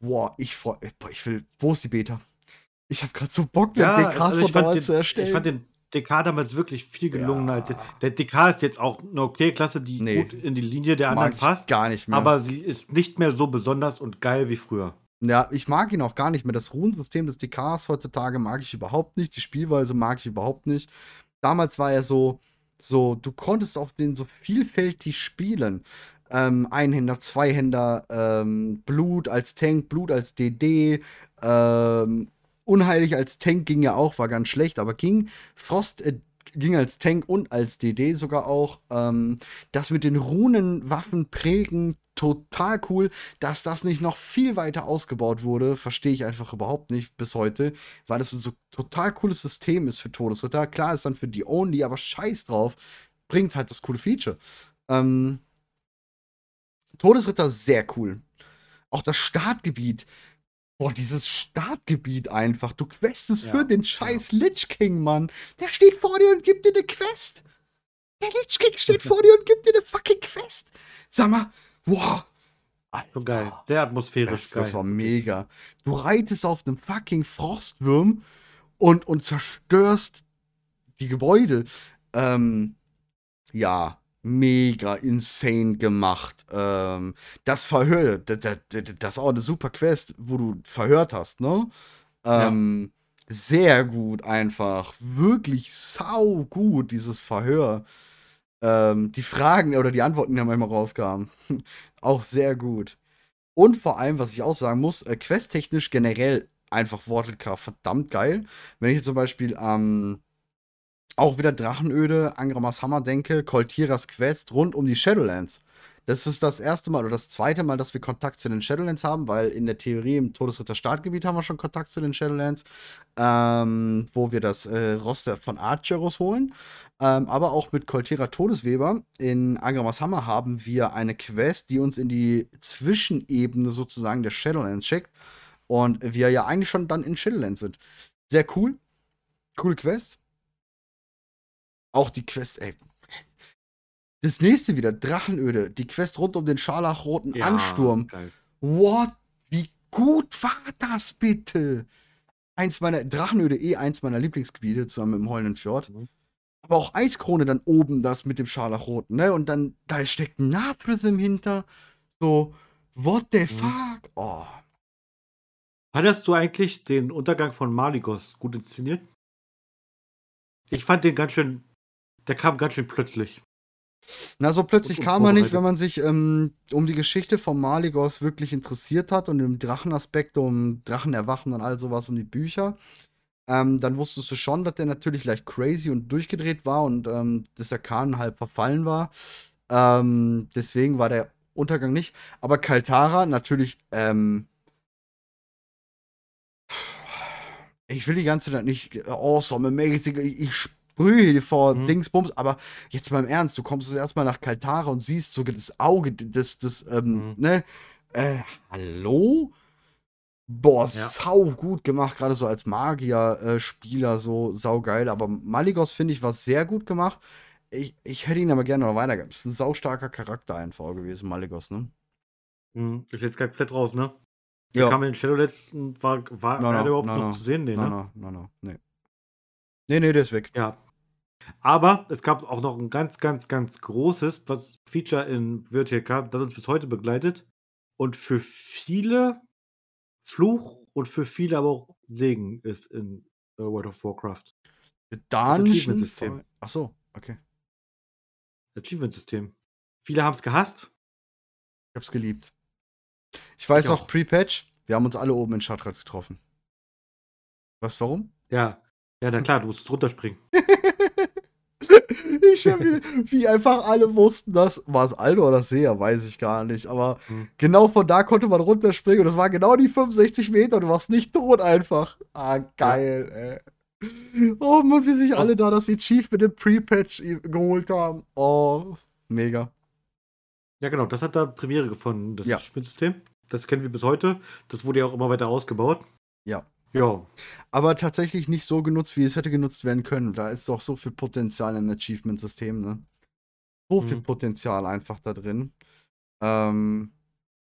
Boah, ich freu, boah, ich will, wo ist die Beta? Ich habe gerade so Bock, den Ja, DK also von damals den, zu erstellen. ich fand den DK damals wirklich viel gelungener als jetzt. Ja. Der DK ist jetzt auch eine okay Klasse, die Nee. gut in die Linie der anderen passt, gar nicht mehr. aber sie ist nicht mehr so besonders und geil wie früher. Ja, ich mag ihn auch gar nicht mehr. Das Runensystem des DKs heutzutage mag ich überhaupt nicht. Die Spielweise mag ich überhaupt nicht. Damals war er so, so, du konntest auf den so vielfältig spielen. Ähm, Einhänder, Zweihänder, ähm, Blut als Tank, Blut als DD, ähm, Unheilig als Tank ging ja auch, war ganz schlecht, aber ging. Frost äh, ging als Tank und als DD sogar auch. Ähm, das mit den Runenwaffen prägen, total cool. Dass das nicht noch viel weiter ausgebaut wurde, verstehe ich einfach überhaupt nicht bis heute, weil das ein so total cooles System ist für Todesritter. Klar ist dann für die Only, aber scheiß drauf, bringt halt das coole Feature. Ähm, Todesritter sehr cool. Auch das Startgebiet. Boah, dieses Startgebiet einfach. Du questest Ja, für den scheiß Lich King, Mann. Der steht vor dir und gibt dir eine Quest. Der Lich King steht vor dir und gibt dir eine fucking Quest. Sag mal, wow. Alter. Schon geil. Sehr atmosphärisch Das, geil. das war mega. Du reitest auf einem fucking Frostwurm und, und zerstörst die Gebäude. Ähm, ja, mega insane gemacht. Ähm, das Verhör, das, das, das ist auch eine super Quest, wo du verhört hast, ne? Ähm, Sehr gut einfach. Wirklich sau gut, dieses Verhör. Ähm, die Fragen oder die Antworten, die dann manchmal rauskamen. [laughs] auch sehr gut. Und vor allem, was ich auch sagen muss, äh, questtechnisch generell einfach Wortelka verdammt geil. Wenn ich jetzt zum Beispiel ähm, auch wieder Drachenöde, Angramas Hammer denke, Koltiras Quest rund um die Shadowlands. Das ist das erste Mal oder das zweite Mal, dass wir Kontakt zu den Shadowlands haben, weil in der Theorie im Todesritter Startgebiet haben wir schon Kontakt zu den Shadowlands, ähm, wo wir das äh, Roster von Archeros holen. Ähm, aber auch mit Koltera Todesweber in Angramas Hammer haben wir eine Quest, die uns in die Zwischenebene sozusagen der Shadowlands schickt. Und wir ja eigentlich schon dann in Shadowlands sind. Sehr cool. Coole Quest. Auch die Quest, ey. Das nächste wieder, Drachenöde. Die Quest rund um den scharlachroten Ja, Ansturm. Geil. What? Wie gut war das bitte? Eins meiner, Drachenöde eh eins meiner Lieblingsgebiete zusammen mit dem Heulenden Fjord. Mhm. Aber auch Eiskrone dann oben, das mit dem Scharlachroten, ne? Und dann, da steckt ein Naprism hinter. So, what the Mhm. fuck? Oh. Hattest du eigentlich den Untergang von Maligos gut inszeniert? Ich fand den ganz schön. Der kam ganz schön plötzlich. Na, so plötzlich kam er nicht, wenn man sich ähm, um die Geschichte von Maligos wirklich interessiert hat und um Drachenaspekte, um Drachenerwachen und all sowas, um die Bücher. Ähm, dann wusstest du schon, dass der natürlich leicht crazy und durchgedreht war und ähm, dass der Kahn halb verfallen war. Ähm, deswegen war der Untergang nicht. Aber Kaltara natürlich, ähm, ich will die ganze Zeit nicht awesome, amazing, ich, ich hier vor Mhm. Dingsbums, aber jetzt mal im Ernst, du kommst jetzt erstmal nach Kaltara und siehst sogar das Auge, das, das, ähm, Mhm. ne, äh, hallo? Boah, Ja. sau gut gemacht, gerade so als Magier-Spieler, so saugeil. Aber Maligos, finde ich, war sehr gut gemacht. Ich, ich hätte ihn aber gerne noch weitergegeben. Ist ein saustarker Charakter einfach gewesen, Maligos, ne? Mhm. Ist jetzt komplett raus, ne? Der kam in den Shadowlands und war, war No, no, er überhaupt no, noch no. zu sehen? Nee, ne? no, no, no, nee. Nee, nee, der ist weg. Ja. Aber es gab auch noch ein ganz, ganz, ganz großes was Feature in Virtual das uns bis heute begleitet und für viele Fluch und für viele aber auch Segen ist in äh, World of Warcraft. Dungeon. Achievement-System. Ach so, okay. Achievement-System. Viele haben es gehasst. Ich hab's geliebt. Ich weiß Ich auch. Pre-Patch, wir haben uns alle oben in Schatrad getroffen. Was, warum? Ja. Ja, na klar, du musst runterspringen. [laughs] ich hab wie, einfach alle wussten das. War es Aldo oder Seher, weiß ich gar nicht. Aber Hm. genau von da konnte man runterspringen und das waren genau die 65 Meter und du warst nicht tot einfach. Ah, geil, ey. Oh Mann, wie sich Was- alle da das Achievement im Pre-Patch geholt haben. Oh, mega. Ja, genau, das hat da Premiere gefunden, das Ja. Achievement-System. Das kennen wir bis heute. Das wurde ja auch immer weiter ausgebaut. Ja. Ja. Aber tatsächlich nicht so genutzt, wie es hätte genutzt werden können. Da ist doch so viel Potenzial im Achievement-System, ne? So viel Mhm. Potenzial einfach da drin. Ähm,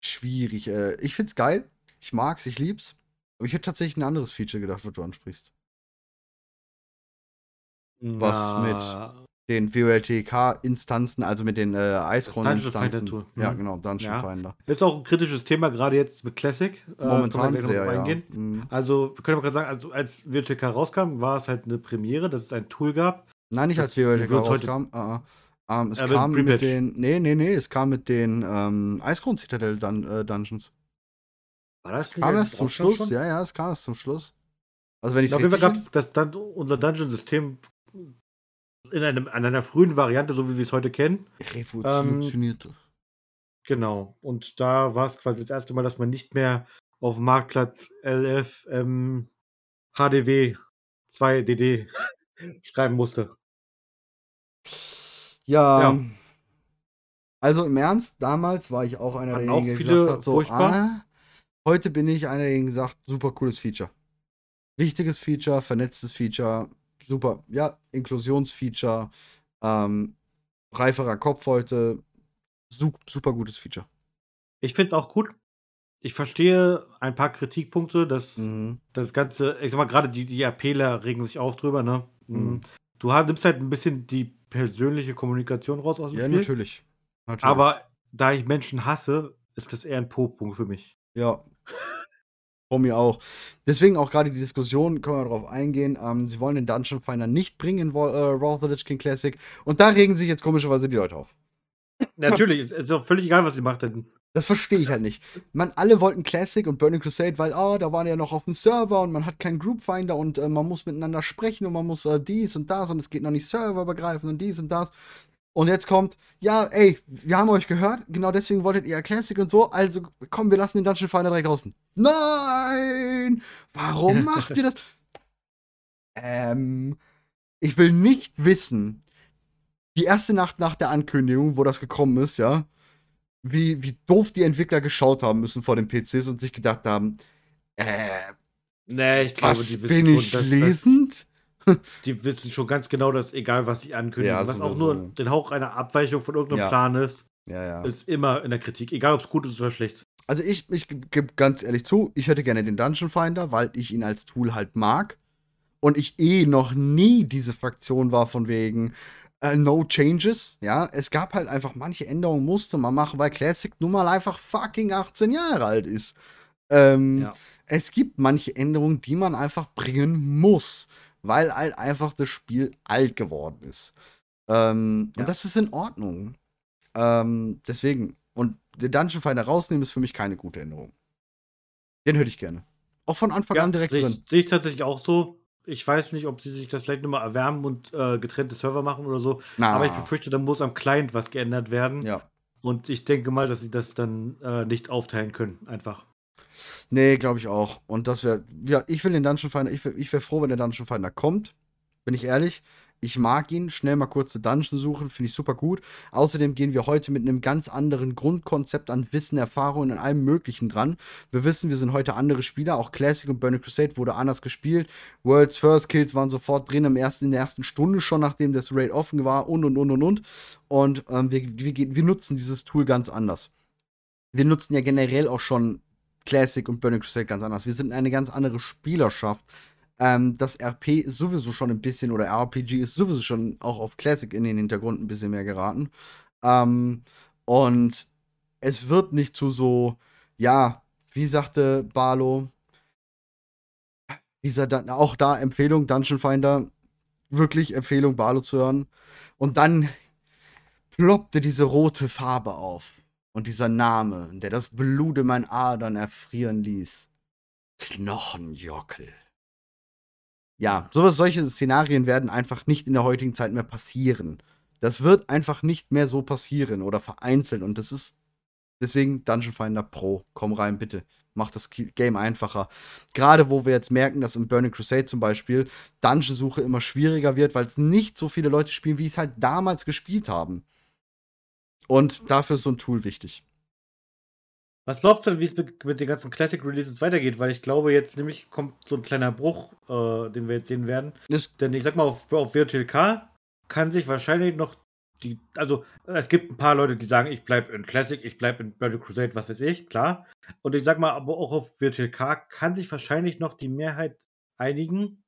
schwierig. Äh, ich find's geil. Ich mag's, ich lieb's. Aber ich hätte tatsächlich ein anderes Feature gedacht, was du ansprichst. Was mit Na, den WLTK-Instanzen, also mit den äh. Tool. Ja, Mhm. genau, Dungeon Ja. Finder. ist auch ein kritisches Thema, gerade jetzt mit Classic. Äh, wir Momentan noch sehr, ja. Mhm. Also, wir können aber gerade sagen, also als WTK rauskam, war es halt eine Premiere, dass es ein Tool gab. Nein, nicht als WLTK rauskam. Uh, ähm, es Ja, mit kam mit den. Nee, nee, nee, es kam mit den ähm, Icecrown Citadel Dun äh, Dungeons. War das Kam als erst zum Schluss, schon? ja, ja, es kam erst zum Schluss. Also wenn ich Auf jeden Fall gab es das dann unser Dungeon-System in, einem, in einer frühen Variante, so wie wir es heute kennen. revolutionierte. Genau. Und da war es quasi das erste Mal, dass man nicht mehr auf Marktplatz LF ähm, HDW 2DD [laughs] schreiben musste. Ja. Ja. Also im Ernst, damals war ich auch einer derjenigen, der gesagt hat, so, ah, heute bin ich einer, der gesagt, super cooles Feature. Wichtiges Feature, vernetztes Feature, super, ja, Inklusionsfeature, ähm, reiferer Kopf heute, su super gutes Feature. Ich finde auch gut. Ich verstehe ein paar Kritikpunkte, dass Mhm. das Ganze, ich sag mal, gerade die, die RPler regen sich auf drüber, ne? Mhm. Du hast- nimmst halt ein bisschen die persönliche Kommunikation raus aus dem Ja, Spiel. natürlich. natürlich. Aber da ich Menschen hasse, ist das eher ein Po-Punkt für mich. Ja. [laughs] Von mir auch. Deswegen auch gerade die Diskussion, können wir darauf eingehen. Ähm, sie wollen den Dungeon Finder nicht bringen in äh, of the Lich King Classic. Und da regen sich jetzt komischerweise die Leute auf. Natürlich, es ist auch völlig egal, was sie macht. Denn Das verstehe ich halt nicht. Man, alle wollten Classic und Burning Crusade, weil, oh, da waren ja noch auf dem Server und man hat keinen Group Finder und äh, man muss miteinander sprechen und man muss äh, dies und das und es geht noch nicht serverübergreifend und dies und das. Und jetzt kommt, ja, ey, wir haben euch gehört, genau deswegen wolltet ihr Classic und so, also komm, wir lassen den Dungeon Finder direkt draußen. Nein! Warum [laughs] macht ihr das? Ähm, ich will nicht wissen, die erste Nacht nach der Ankündigung, wo das gekommen ist, ja, wie, wie doof die Entwickler geschaut haben müssen vor den PCs und sich gedacht haben, äh, nee, ich glaube, was die bin ich schon, dass, lesend? Die wissen schon ganz genau, dass egal, was sie ankündigen, Ja, was auch nur den Hauch einer Abweichung von irgendeinem Ja. Plan ist, Ja, ist immer in der Kritik. Egal, ob es gut ist oder schlecht. Also ich, ich gebe ganz ehrlich zu, ich hätte gerne den Dungeon Finder, weil ich ihn als Tool halt mag. Und ich eh noch nie diese Fraktion war von wegen äh, No Changes. Ja, es gab halt einfach manche Änderungen musste man machen, weil Classic nun mal einfach fucking 18 Jahre alt ist. Ähm, Ja. Es gibt manche Änderungen, die man einfach bringen muss, weil halt einfach das Spiel alt geworden ist. Ähm, Ja. Und das ist in Ordnung. Ähm, deswegen, und den Dungeon Finder rausnehmen ist für mich keine gute Änderung. Den hätte ich gerne. Auch von Anfang an direkt sehe drin. ich, sehe ich tatsächlich auch so. Ich weiß nicht, ob sie sich das vielleicht nochmal erwärmen und äh, getrennte Server machen oder so. Na, Aber ich befürchte, da muss am Client was geändert werden. ja. Und ich denke mal, dass sie das dann äh, nicht aufteilen können. Einfach. Nee, glaube ich auch. Und das wäre, ja, ich will den Dungeon Finder, ich wäre wär froh, wenn der Dungeon Finder kommt. Bin ich ehrlich. Ich mag ihn. Schnell mal kurz eine Dungeon suchen, finde ich super gut. Außerdem gehen wir heute mit einem ganz anderen Grundkonzept an Wissen, Erfahrungen und allem Möglichen dran. Wir wissen, wir sind heute andere Spieler. Auch Classic und Burning Crusade wurde anders gespielt. World's First Kills waren sofort drin im ersten, in der ersten Stunde schon, nachdem das Raid offen war und und und und und. Und ähm, wir, wir, wir nutzen dieses Tool ganz anders. Wir nutzen ja generell auch schon Classic und Burning Crusade ganz anders. Wir sind eine ganz andere Spielerschaft. Ähm, das RP ist sowieso schon ein bisschen, oder RPG ist sowieso schon auch auf Classic in den Hintergrund ein bisschen mehr geraten. Ähm, und es wird nicht zu so, ja, wie sagte Barlo, dieser, auch da Empfehlung, Dungeon Finder, wirklich Empfehlung, Barlo zu hören. Und dann ploppte diese rote Farbe auf. Und dieser Name, der das Blut in meinen Adern erfrieren ließ. Knochenjockel. Ja, sowas, solche Szenarien werden einfach nicht in der heutigen Zeit mehr passieren. Das wird einfach nicht mehr so passieren oder vereinzelt. Und das ist deswegen Dungeon Finder Pro. Komm rein, bitte. Mach das Game einfacher. Gerade wo wir jetzt merken, dass im Burning Crusade zum Beispiel Dungeon-Suche immer schwieriger wird, weil es nicht so viele Leute spielen, wie es halt damals gespielt haben. Und dafür ist so ein Tool wichtig. Was glaubst du denn, wie es mit, mit den ganzen Classic Releases weitergeht? Weil ich glaube, jetzt nämlich kommt so ein kleiner Bruch, äh, den wir jetzt sehen werden. Ist, Denn ich sag mal, auf, auf WTLK kann sich wahrscheinlich noch die, also es gibt ein paar Leute, die sagen, ich bleibe in Classic, ich bleibe in Burning Crusade, was weiß ich, klar. Und ich sag mal, aber auch auf Virtual K kann sich wahrscheinlich noch die Mehrheit einigen.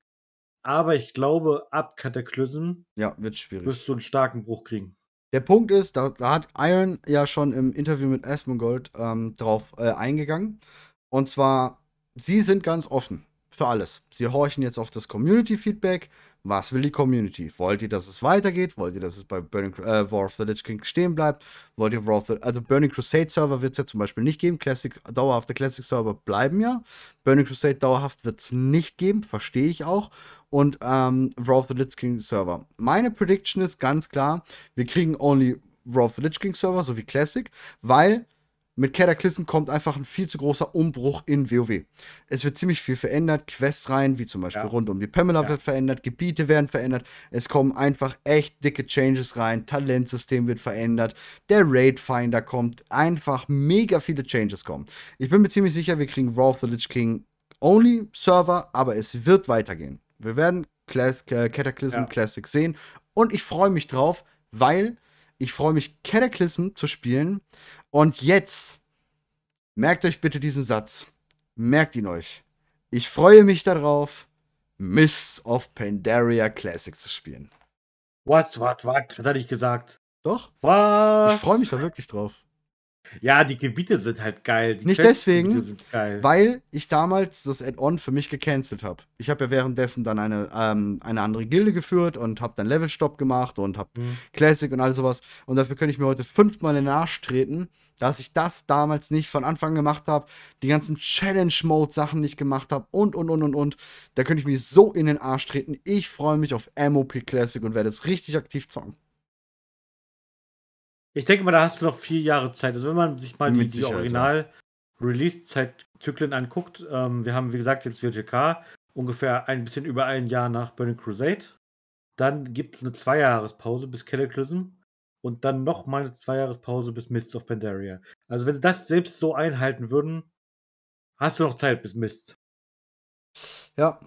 Aber ich glaube, ab Cataclysm Ja, wird schwierig. wirst du einen starken Bruch kriegen. Der Punkt ist, da, da hat Iron ja schon im Interview mit Asmongold ähm, drauf äh, eingegangen. Und zwar, sie sind ganz offen für alles. Sie horchen jetzt auf das Community-Feedback. Was will die Community? Wollt ihr, dass es weitergeht? Wollt ihr, dass es bei Burning, äh, War of the Lich King stehen bleibt? Wollt ihr War of the, also Burning Crusade Server wird es ja zum Beispiel nicht geben. Classic, dauerhafte Classic Server bleiben ja. Burning Crusade dauerhaft wird es nicht geben, verstehe ich auch. Und ähm, War of the Lich King Server. Meine Prediction ist ganz klar, wir kriegen only War of the Lich King Server, so wie Classic, weil mit Cataclysm kommt einfach ein viel zu großer Umbruch in WoW. Es wird ziemlich viel verändert, Quests rein, wie zum Beispiel Ja. rund um die Pamela Ja. wird verändert, Gebiete werden verändert, es kommen einfach echt dicke Changes rein, Talentsystem wird verändert, der Raid Finder kommt, einfach mega viele Changes kommen. Ich bin mir ziemlich sicher, wir kriegen Raw of the Lich King only Server, aber es wird weitergehen. Wir werden Class äh, Cataclysm Ja. Classic sehen und ich freue mich drauf, weil ich freue mich, Cataclysm zu spielen. Und jetzt, merkt euch bitte diesen Satz. Merkt ihn euch. Ich freue mich darauf, Mists of Pandaria Classic zu spielen. What, what, what? Was hatte ich gesagt? Doch? Was? Ich freue mich da wirklich drauf. Ja, die Gebiete sind halt geil. Die Nicht deswegen. Weil ich damals das Add-on für mich gecancelt habe. Ich habe ja währenddessen dann eine, ähm, eine andere Gilde geführt und habe dann Levelstopp gemacht und habe Hm. Classic und all sowas. Und dafür könnte ich mir heute fünfmal in den Arsch treten, dass ich das damals nicht von Anfang an gemacht habe, die ganzen Challenge-Mode-Sachen nicht gemacht habe und, und, und, und, und. Da könnte ich mir so in den Arsch treten. Ich freue mich auf MOP Classic und werde jetzt richtig aktiv zocken. Ich denke mal, da hast du noch vier Jahre Zeit. Also wenn man sich mal die, Mit die Original-Release-Zeitzyklen anguckt, ähm, wir haben, wie gesagt, jetzt VTK, ungefähr ein bisschen über ein Jahr nach Burning Crusade. Dann gibt es eine Zweijahrespause bis Cataclysm und dann nochmal eine Zweijahrespause bis Mists of Pandaria. Also wenn sie das selbst so einhalten würden, hast du noch Zeit bis Mist. Ja,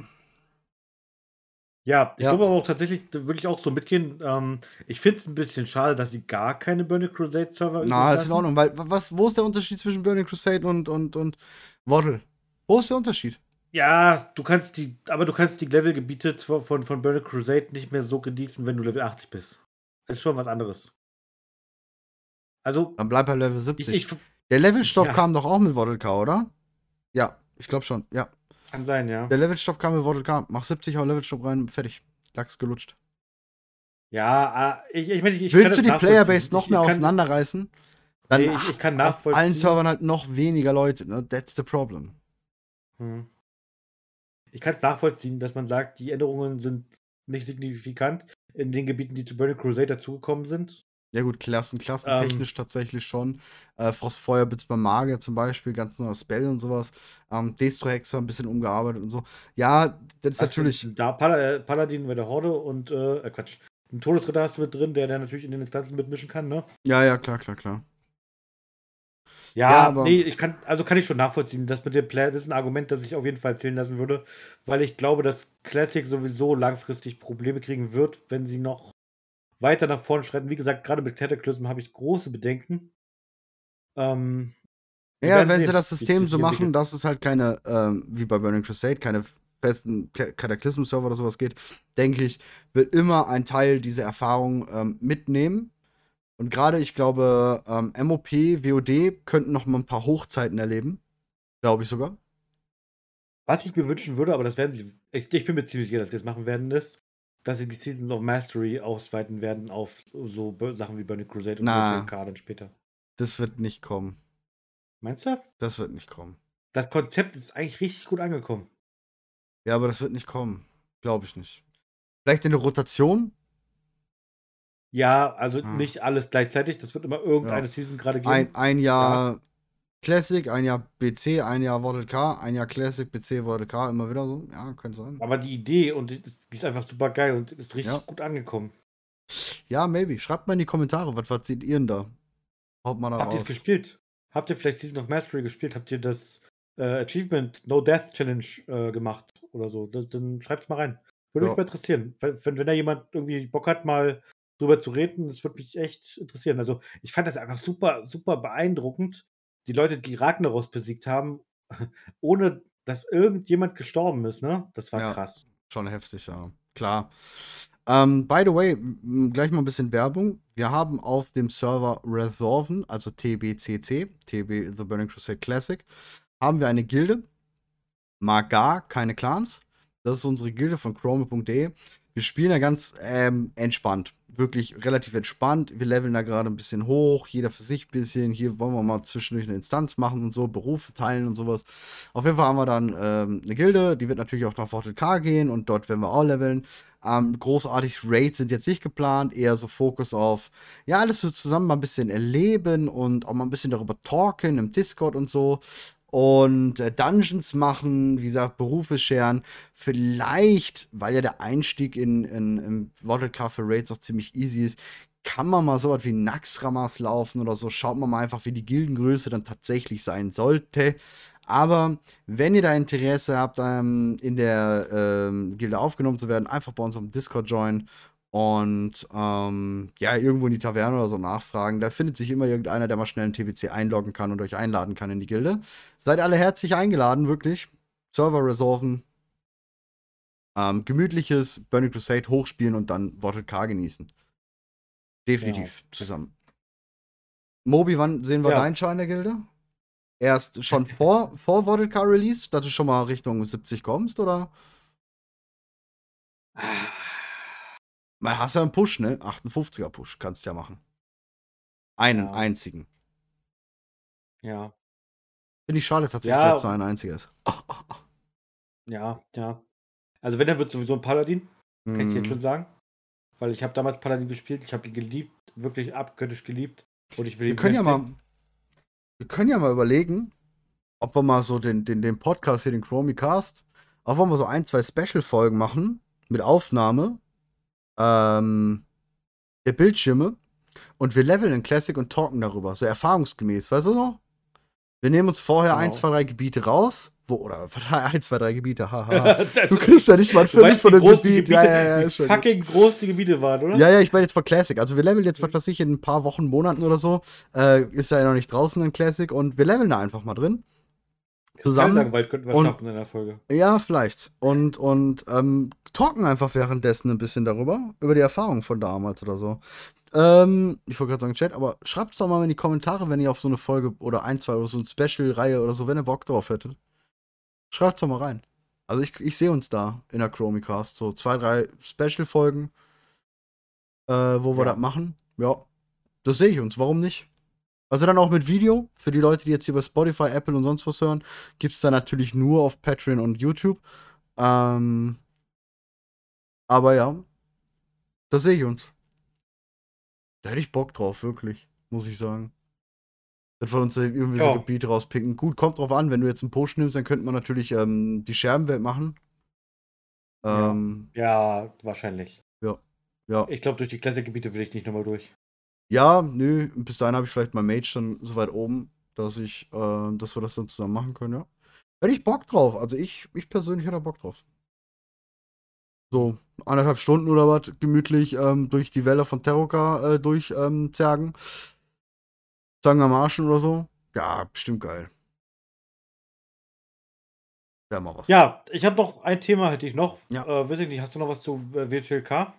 Ja, ich Ja. glaube aber auch tatsächlich, würde ich auch so mitgehen. Ähm, ich finde es ein bisschen schade, dass sie gar keine Burning Crusade Server na, ist in. Ordnung. Weil, was, wo ist der Unterschied zwischen Burning Crusade und, und, und Waddle? Wo ist der Unterschied? Ja, du kannst die, aber du kannst die Levelgebiete zwar von, von Burning Crusade nicht mehr so genießen, wenn du Level 80 bist. Das ist schon was anderes. Also, Dann bleib bei Level ich, 70. ich der Levelstopp Ja. kam doch auch mit Waddle K, oder? Ja, ich glaube schon. Ja. kann sein, ja. Der Levelstopp kam mit Waddle K. Mach 70 auf Levelstopp rein, fertig. Lachs gelutscht. Ja, ah, ich, ich, ich, ich Willst du die nachvollziehen. Playerbase noch Ich- mehr ich kann- auseinanderreißen? Dann Nee, ich- ich kann auf allen nachvollziehen. Servern halt noch weniger Leute. Ne? That's the problem. Hm. Ich kann es nachvollziehen, dass man sagt, die Änderungen sind nicht signifikant in den Gebieten, die zu Burning Crusade dazugekommen sind. Ja gut, Klassen, klassentechnisch tatsächlich schon. Äh, beim Magier zum Beispiel, ganz neuer Spell und sowas. Ähm, Destro-Hexer ein bisschen umgearbeitet und so. Ja, das ist natürlich. Da Pal äh, Paladin bei der Horde und, äh, äh, Quatsch, ein Todesritter hast du mit drin, der, der natürlich in den Instanzen mitmischen kann, ne? Ja, ja, klar, klar, klar. Ja, Ja, aber- nee, ich kann, also kann ich schon nachvollziehen. Das mit dem Player, das ist ein Argument, das ich auf jeden Fall zählen lassen würde, weil ich glaube, dass Classic sowieso langfristig Probleme kriegen wird, wenn sie noch weiter nach vorne schreiten. Wie gesagt, gerade mit Cataclysm habe ich große Bedenken. Ähm, Ja, wenn sehen, sie das System so machen, dass es halt keine, ähm, wie bei Burning Crusade, keine festen Cataclysm-Server oder sowas geht, denke ich, wird immer ein Teil dieser Erfahrung ähm, mitnehmen. Und gerade, ich glaube, ähm, MOP, WOD könnten noch mal ein paar Hochzeiten erleben. Glaube ich sogar. Was ich mir wünschen würde, aber das werden sie, ich, ich bin mir ziemlich sicher, dass sie das machen werden, ist, dass sie die Seasons of Mastery ausweiten werden auf so Sachen wie Burning Crusade und Na. Dann später. Das wird nicht kommen. Meinst du? Das wird nicht kommen. Das Konzept ist eigentlich richtig gut angekommen. Ja, aber das wird nicht kommen. Glaube ich nicht. Vielleicht in der Rotation? Ja, also Ah. nicht alles gleichzeitig. Das wird immer irgendeine Ja. Season gerade geben. Ein, ein Jahr Classic, ein Jahr BC, ein Jahr Waddle K, ein Jahr Classic, BC, Waddle K, immer wieder so. Ja, könnte sein. Aber die Idee und die ist, die ist einfach super geil und ist richtig Ja. gut angekommen. Ja, maybe. Schreibt mal in die Kommentare, was, was seht ihr denn da? Haut mal da Habt ihr es gespielt? Habt ihr vielleicht Season of Mastery gespielt? Habt ihr das äh, Achievement No Death Challenge äh, gemacht oder so? Das, dann schreibt es mal rein. Würde Ja. mich mal interessieren. Wenn, wenn, wenn da jemand irgendwie Bock hat, mal drüber zu reden. Das würde mich echt interessieren. Also, ich fand das einfach super, super beeindruckend, die Leute, die Ragnaros besiegt haben, [laughs] ohne dass irgendjemand gestorben ist, ne? Das war Ja. krass. Schon heftig, ja. Klar. Ähm, by the way, gleich mal ein bisschen Werbung. Wir haben auf dem Server Resolven, also TBCC, TB The Burning Crusade Classic, haben wir eine Gilde. Mag gar keine Clans. Das ist unsere Gilde von chrome.de. Wir spielen da ganz ähm, entspannt. Wirklich relativ entspannt. Wir leveln da gerade ein bisschen hoch. Jeder für sich ein bisschen. Hier wollen wir mal zwischendurch eine Instanz machen und so. Berufe teilen und sowas. Auf jeden Fall haben wir dann ähm, eine Gilde. Die wird natürlich auch nach Vortel K gehen. Und dort werden wir auch leveln. Ähm, großartig Raids sind jetzt nicht geplant. Eher so Fokus auf, ja, alles so zusammen mal ein bisschen erleben. Und auch mal ein bisschen darüber talken im Discord und so und äh, Dungeons machen, wie gesagt, Berufe scheren. Vielleicht, weil ja der Einstieg in, in, in Cup für Raids auch ziemlich easy ist, kann man mal so was wie Naxramas laufen oder so. Schaut man mal einfach, wie die Gildengröße dann tatsächlich sein sollte. Aber wenn ihr da Interesse habt, ähm, in der ähm, Gilde aufgenommen zu werden, einfach bei uns dem Discord joinen und ähm, ja, irgendwo in die Taverne oder so nachfragen. Da findet sich immer irgendeiner, der mal schnell in TWC einloggen kann und euch einladen kann in die Gilde. Seid alle herzlich eingeladen, wirklich. Server resolven. Ähm, gemütliches Burning Crusade hochspielen und dann Wortel K genießen. Definitiv zusammen. Mobi, wann sehen wir Ja. deinen Schein der Gilde? Erst schon [laughs] vor, vor Wortel K Release, dass du schon mal Richtung 70 kommst, oder? Mal hast ja einen Push, ne? 58er Push kannst du ja machen. Einen Ja. einzigen. Ja, Finde ich schade tatsächlich, Ja. dass es nur ein einziger ist. [laughs] ja, ja. Also wenn, dann wird sowieso ein Paladin, kann ich jetzt schon sagen. Weil ich habe damals Paladin gespielt, ich habe ihn geliebt, wirklich abgöttisch geliebt. Und ich will Wir ihn können ja mal, wir können ja mal überlegen, ob wir mal so den, den, den Podcast hier, den Chromie Cast, auch mal so ein, zwei Special-Folgen machen mit Aufnahme ähm, der Bildschirme und wir leveln in Classic und talken darüber, so erfahrungsgemäß, weißt du noch? Wir nehmen uns vorher Genau. ein, zwei, drei Gebiete raus, wo, oder [laughs] ein, zwei, drei Gebiete, haha. [laughs] Du kriegst ja nicht mal ein Viertel von dem Gebiet. Gebiete, Ja, ja, ja, fucking groß die Gebiete waren, oder? Ja, ja, ich meine jetzt von Classic. Also wir leveln jetzt, was weiß ich, in ein paar Wochen, Monaten oder so. Äh, ist ja noch nicht draußen in Classic und wir leveln da einfach mal drin. Zusammen. Langweilt könnten wir Und- schaffen in der Folge. Ja, vielleicht. Und, und ähm, talken einfach währenddessen ein bisschen darüber, über die Erfahrung von damals oder so. Ähm, ich wollte gerade sagen Chat, aber schreibt's doch mal in die Kommentare, wenn ihr auf so eine Folge oder ein, zwei oder so eine Special-Reihe oder so, wenn ihr Bock drauf hättet. Schreibt's doch mal rein. Also ich, ich sehe uns da in der Chromicast. So zwei, drei Special-Folgen, äh, wo wir Ja. das machen. Ja, das sehe ich uns. Warum nicht? Also dann auch mit Video. Für die Leute, die jetzt hier bei Spotify, Apple und sonst was hören, gibt es da natürlich nur auf Patreon und YouTube. Ähm, aber ja, das sehe ich uns. Da hätte ich Bock drauf, wirklich, muss ich sagen. Dass wir uns da irgendwie Ja. so Gebiete rauspicken. Gut, kommt drauf an, wenn du jetzt einen Push nimmst, dann könnte man natürlich ähm, die Scherbenwelt machen. Ja. Ähm, Ja, wahrscheinlich. ja. Ich glaube, durch die Classic-Gebiete will ich nicht nochmal durch. Ja, nö, bis dahin habe ich vielleicht mein Mage dann so weit oben, dass ich, äh, dass wir das dann zusammen machen können, ja. Hätte ich Bock drauf. Also ich, ich persönlich hätte Bock drauf. So, anderthalb Stunden oder was, gemütlich ähm, durch die Wälder von Terroka äh, durch ähm, zergen. Sagen am Arschen oder so. Ja, bestimmt geil. Wäre mal was. Ja, ich habe noch ein Thema, hätte ich noch. Ja. Äh, weiß ich nicht, hast du noch was zu äh, Virtual Car?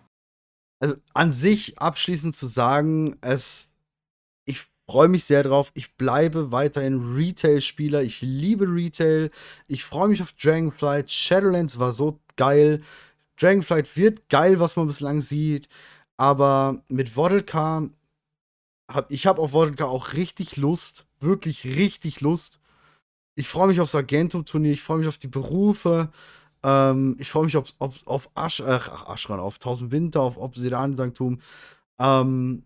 Also an sich abschließend zu sagen, es, ich freue mich sehr drauf. Ich bleibe weiterhin Retail-Spieler. Ich liebe Retail. Ich freue mich auf Dragonflight. Shadowlands war so geil. Dragonflight wird geil, was man bislang sieht. Aber mit Vodka hab ich habe auf Vodka auch richtig Lust, wirklich richtig Lust. Ich freue mich aufs Argentum-Turnier. Ich freue mich auf die Berufe. Ähm, ich freue mich auf, auf, auf Asch, äh, Aschran, auf Tausend Winter, auf Obsidian-Sanktum. Ähm,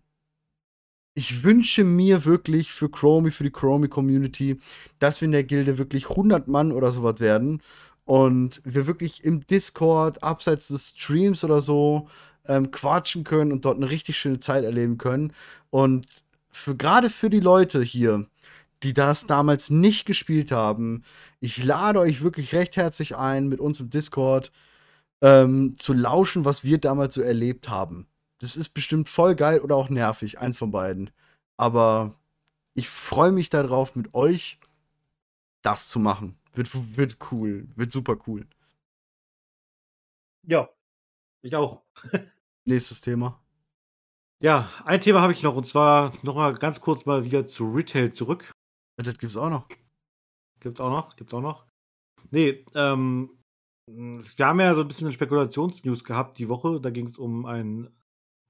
ich wünsche mir wirklich für Chromie, für die Chromie-Community, dass wir in der Gilde wirklich 100 Mann oder sowas werden und wir wirklich im Discord, abseits des Streams oder so, ähm, quatschen können und dort eine richtig schöne Zeit erleben können. Und für, gerade für die Leute hier, die das damals nicht gespielt haben, ich lade euch wirklich recht herzlich ein, mit uns im Discord ähm, zu lauschen, was wir damals so erlebt haben. Das ist bestimmt voll geil oder auch nervig, eins von beiden. Aber ich freue mich darauf, mit euch das zu machen. Wird, wird cool, wird super cool. Ja, ich auch. [laughs] Nächstes Thema. Ja, ein Thema habe ich noch und zwar nochmal ganz kurz mal wieder zu Retail zurück. Das gibt's auch noch. Gibt's auch noch, gibt's auch noch. Nee, ähm, wir haben ja so ein bisschen Spekulationsnews gehabt die Woche. Da ging es um ein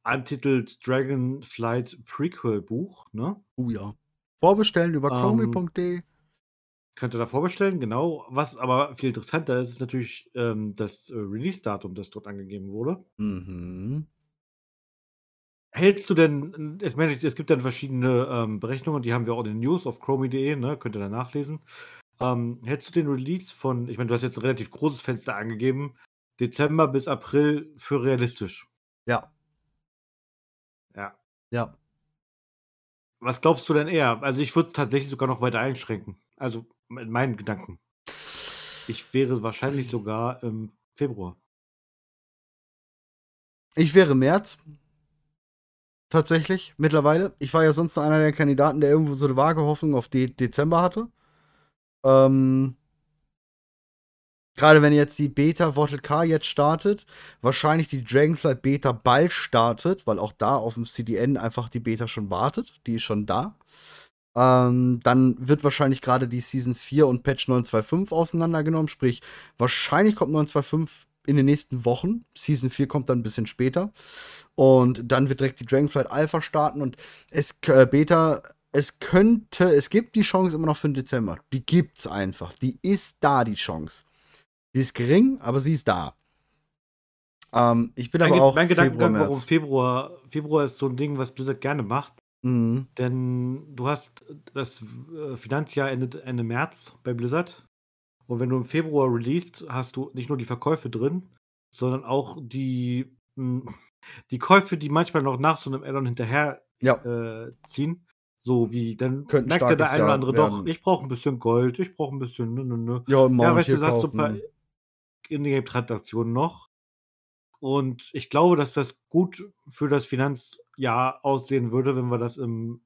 untitelt Dragonflight Prequel Buch, ne? Oh ja. Vorbestellen über Ähm, chromi.de. Könnt ihr da vorbestellen, genau. Was aber viel interessanter ist, ist natürlich ähm, das äh, Release-Datum, das dort angegeben wurde. Mhm. Hältst du denn, es, meine, es gibt dann verschiedene ähm, Berechnungen, die haben wir auch in den News auf chromi.de, ne? könnt ihr da nachlesen. Ähm, hältst du den Release von, ich meine, du hast jetzt ein relativ großes Fenster angegeben, Dezember bis April für realistisch? Ja. Ja. Ja. Was glaubst du denn eher? Also ich würde es tatsächlich sogar noch weiter einschränken. Also in meinen Gedanken. Ich wäre wahrscheinlich sogar im Februar. Ich wäre März. Tatsächlich, mittlerweile. Ich war ja sonst noch einer der Kandidaten, der irgendwo so eine vage Hoffnung auf De Dezember hatte. Ähm, Gerade wenn jetzt die Beta Vortel K jetzt startet, wahrscheinlich die Dragonflight Beta bald startet, weil auch da auf dem CDN einfach die Beta schon wartet. Die ist schon da. Ähm, dann wird wahrscheinlich gerade die Season 4 und Patch 925 auseinandergenommen. Sprich, wahrscheinlich kommt 925 in den nächsten Wochen. Season 4 kommt dann ein bisschen später. Und dann wird direkt die Dragonflight Alpha starten und es äh, Beta, es könnte, es gibt die Chance immer noch für den Dezember. Die gibt's einfach. Die ist da, die Chance. Die ist gering, aber sie ist da. Ähm, ich bin Mein, aber auch mein Februar, Gedankengang, warum. Februar, Februar ist so ein Ding, was Blizzard gerne macht. Mhm. Denn du hast das äh, Finanzjahr Ende, Ende März bei Blizzard. Und wenn du im Februar releast, hast du nicht nur die Verkäufe drin, sondern auch die, mh, [laughs] die Käufe, die manchmal noch nach so einem Addon hinterher Ja, äh, ziehen. So wie, dann Könnte ein merkt der, eine oder andere doch, werden. ich brauche ein bisschen Gold, ich brauche ein bisschen, ne, ne, ne. ja, Ja, weißt du, hast du ein paar. Ingame-Transaktionen noch. Und ich glaube, dass das gut für das Finanzjahr aussehen würde, wenn wir das im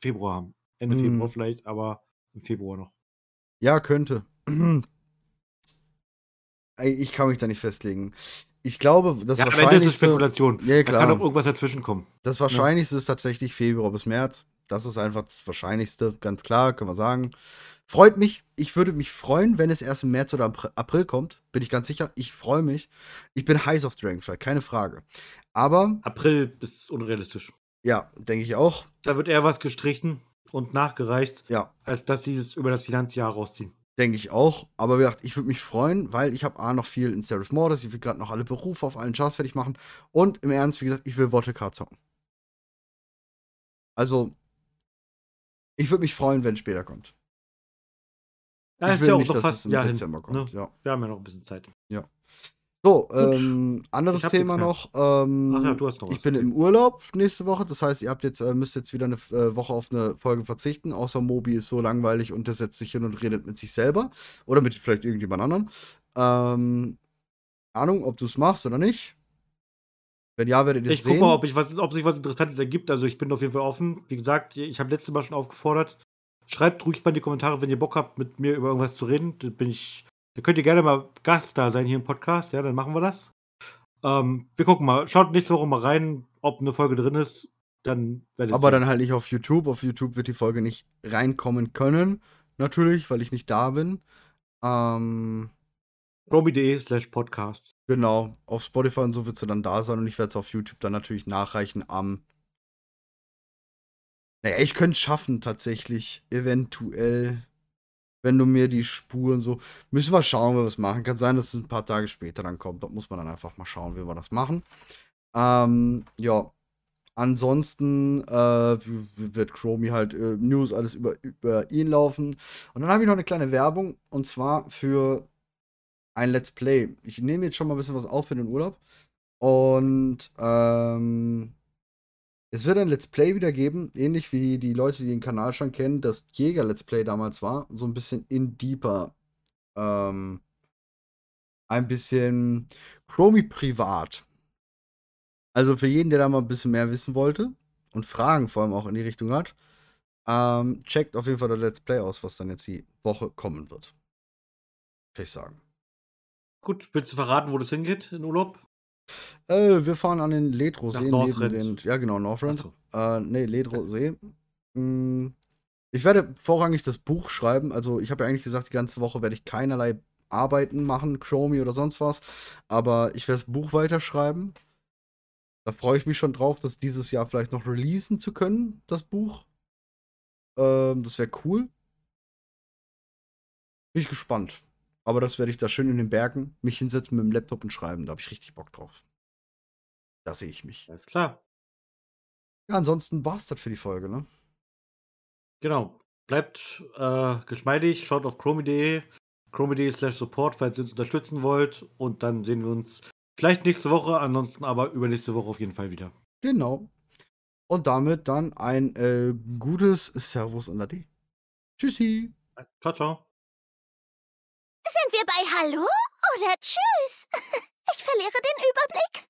Februar haben. Ende Mhm. Februar vielleicht, aber im Februar noch. Ja, könnte. Ich kann mich da nicht festlegen. Ich glaube, das Ja, am Ende ist Wahrscheinlichste, Spekulation. Ja, Da kann auch klar. irgendwas dazwischen kommen. Das Wahrscheinlichste ist tatsächlich Februar bis März. Das ist einfach das Wahrscheinlichste, ganz klar, können wir sagen. Freut mich. Ich würde mich freuen, wenn es erst im März oder Apr- April kommt. Bin ich ganz sicher. Ich freue mich. Ich bin heiß auf Dragonfly, keine Frage. Aber, April ist unrealistisch. ja, denke ich auch. Da wird eher was gestrichen und nachgereicht, Ja, als dass sie es über das Finanzjahr rausziehen. Denke ich auch. Aber wie gesagt, ich würde mich freuen, weil ich habe A noch viel in Seraph Mortis. Ich will gerade noch alle Berufe auf allen Charts fertig machen. Und im Ernst, wie gesagt, ich will Votte Card zocken. Also, ich würde mich freuen, wenn es später kommt. Ja, ich ist will ja auch nicht, noch dass fast es im Jahr hin. Dezember kommt. Ne? Ja. Wir haben ja noch ein bisschen Zeit. So, ähm, anderes Thema noch. Ähm, Ach ja, du hast noch was. ich bin im Urlaub nächste Woche. Das heißt, ihr habt jetzt, äh, müsst jetzt wieder eine äh, Woche auf eine Folge verzichten. Außer Mobi ist so langweilig und der setzt sich hin und redet mit sich selber. Oder mit vielleicht irgendjemand anderen. Ähm, Ahnung, ob du es machst oder nicht. Wenn ja, werdet ihr es Ich guck sehen. mal, ob, ich was, ob sich was Interessantes ergibt. Also ich bin auf jeden Fall offen. Wie gesagt, ich habe letztes Mal schon aufgefordert. Schreibt ruhig mal in die Kommentare, wenn ihr Bock habt, mit mir über irgendwas zu reden. Da bin ich. Da könnt ihr gerne mal Gast da sein hier im Podcast. Ja, dann machen wir das. Ähm, wir gucken mal. Schaut nächste Woche mal rein, ob eine Folge drin ist. Dann Aber sehen. dann halt nicht auf YouTube. Auf YouTube wird die Folge nicht reinkommen können. Natürlich, weil ich nicht da bin. Ähm, robi.de slash podcast. Genau, auf Spotify und so wird sie dann da sein und ich werde es auf YouTube dann natürlich nachreichen am. Naja, ich könnte es schaffen, tatsächlich, eventuell, wenn du mir die Spuren so. Müssen wir schauen, wie wir es machen. Kann sein, dass es ein paar Tage später dann kommt. Da muss man dann einfach mal schauen, wie wir das machen. Ähm, ja. Ansonsten äh, wird Chromie halt äh, News alles über, über ihn laufen. Und dann habe ich noch eine kleine Werbung und zwar für ein Let's Play. Ich nehme jetzt schon mal ein bisschen was auf für den Urlaub. Und ähm, es wird ein Let's Play wieder geben, ähnlich wie die Leute, die den Kanal schon kennen, das Jäger Let's Play damals war. So ein bisschen in deeper. Ähm, ein bisschen Chromie privat. Also für jeden, der da mal ein bisschen mehr wissen wollte und Fragen vor allem auch in die Richtung hat, ähm, checkt auf jeden Fall das Let's Play aus, was dann jetzt die Woche kommen wird. Kann ich sagen. Gut, willst du verraten, wo das hingeht in Urlaub? Äh, wir fahren an den Ledro-See neben den. Ja, genau, Northrend. Achso. Äh, nee, Ledro-See. Mm, Ich werde vorrangig das Buch schreiben. Also, ich habe ja eigentlich gesagt, die ganze Woche werde ich keinerlei Arbeiten machen, Chromie oder sonst was. Aber ich werde das Buch weiterschreiben. Da freue ich mich schon drauf, das dieses Jahr vielleicht noch releasen zu können, das Buch. Ähm, das wäre cool. Bin ich gespannt. Aber das werde ich da schön in den Bergen mich hinsetzen mit dem Laptop und schreiben. Da habe ich richtig Bock drauf. Da sehe ich mich. Alles klar. Ja, ansonsten war es das für die Folge, ne? Genau. Bleibt äh, geschmeidig, schaut auf chromie.de, chromie.de slash support, falls ihr uns unterstützen wollt. Und dann sehen wir uns vielleicht nächste Woche, ansonsten aber übernächste Woche auf jeden Fall wieder. Genau. Und damit dann ein äh, gutes Servus und Ade. Tschüssi. Ciao, ciao. Sind wir bei Hallo oder Tschüss? [laughs] Ich verliere den Überblick.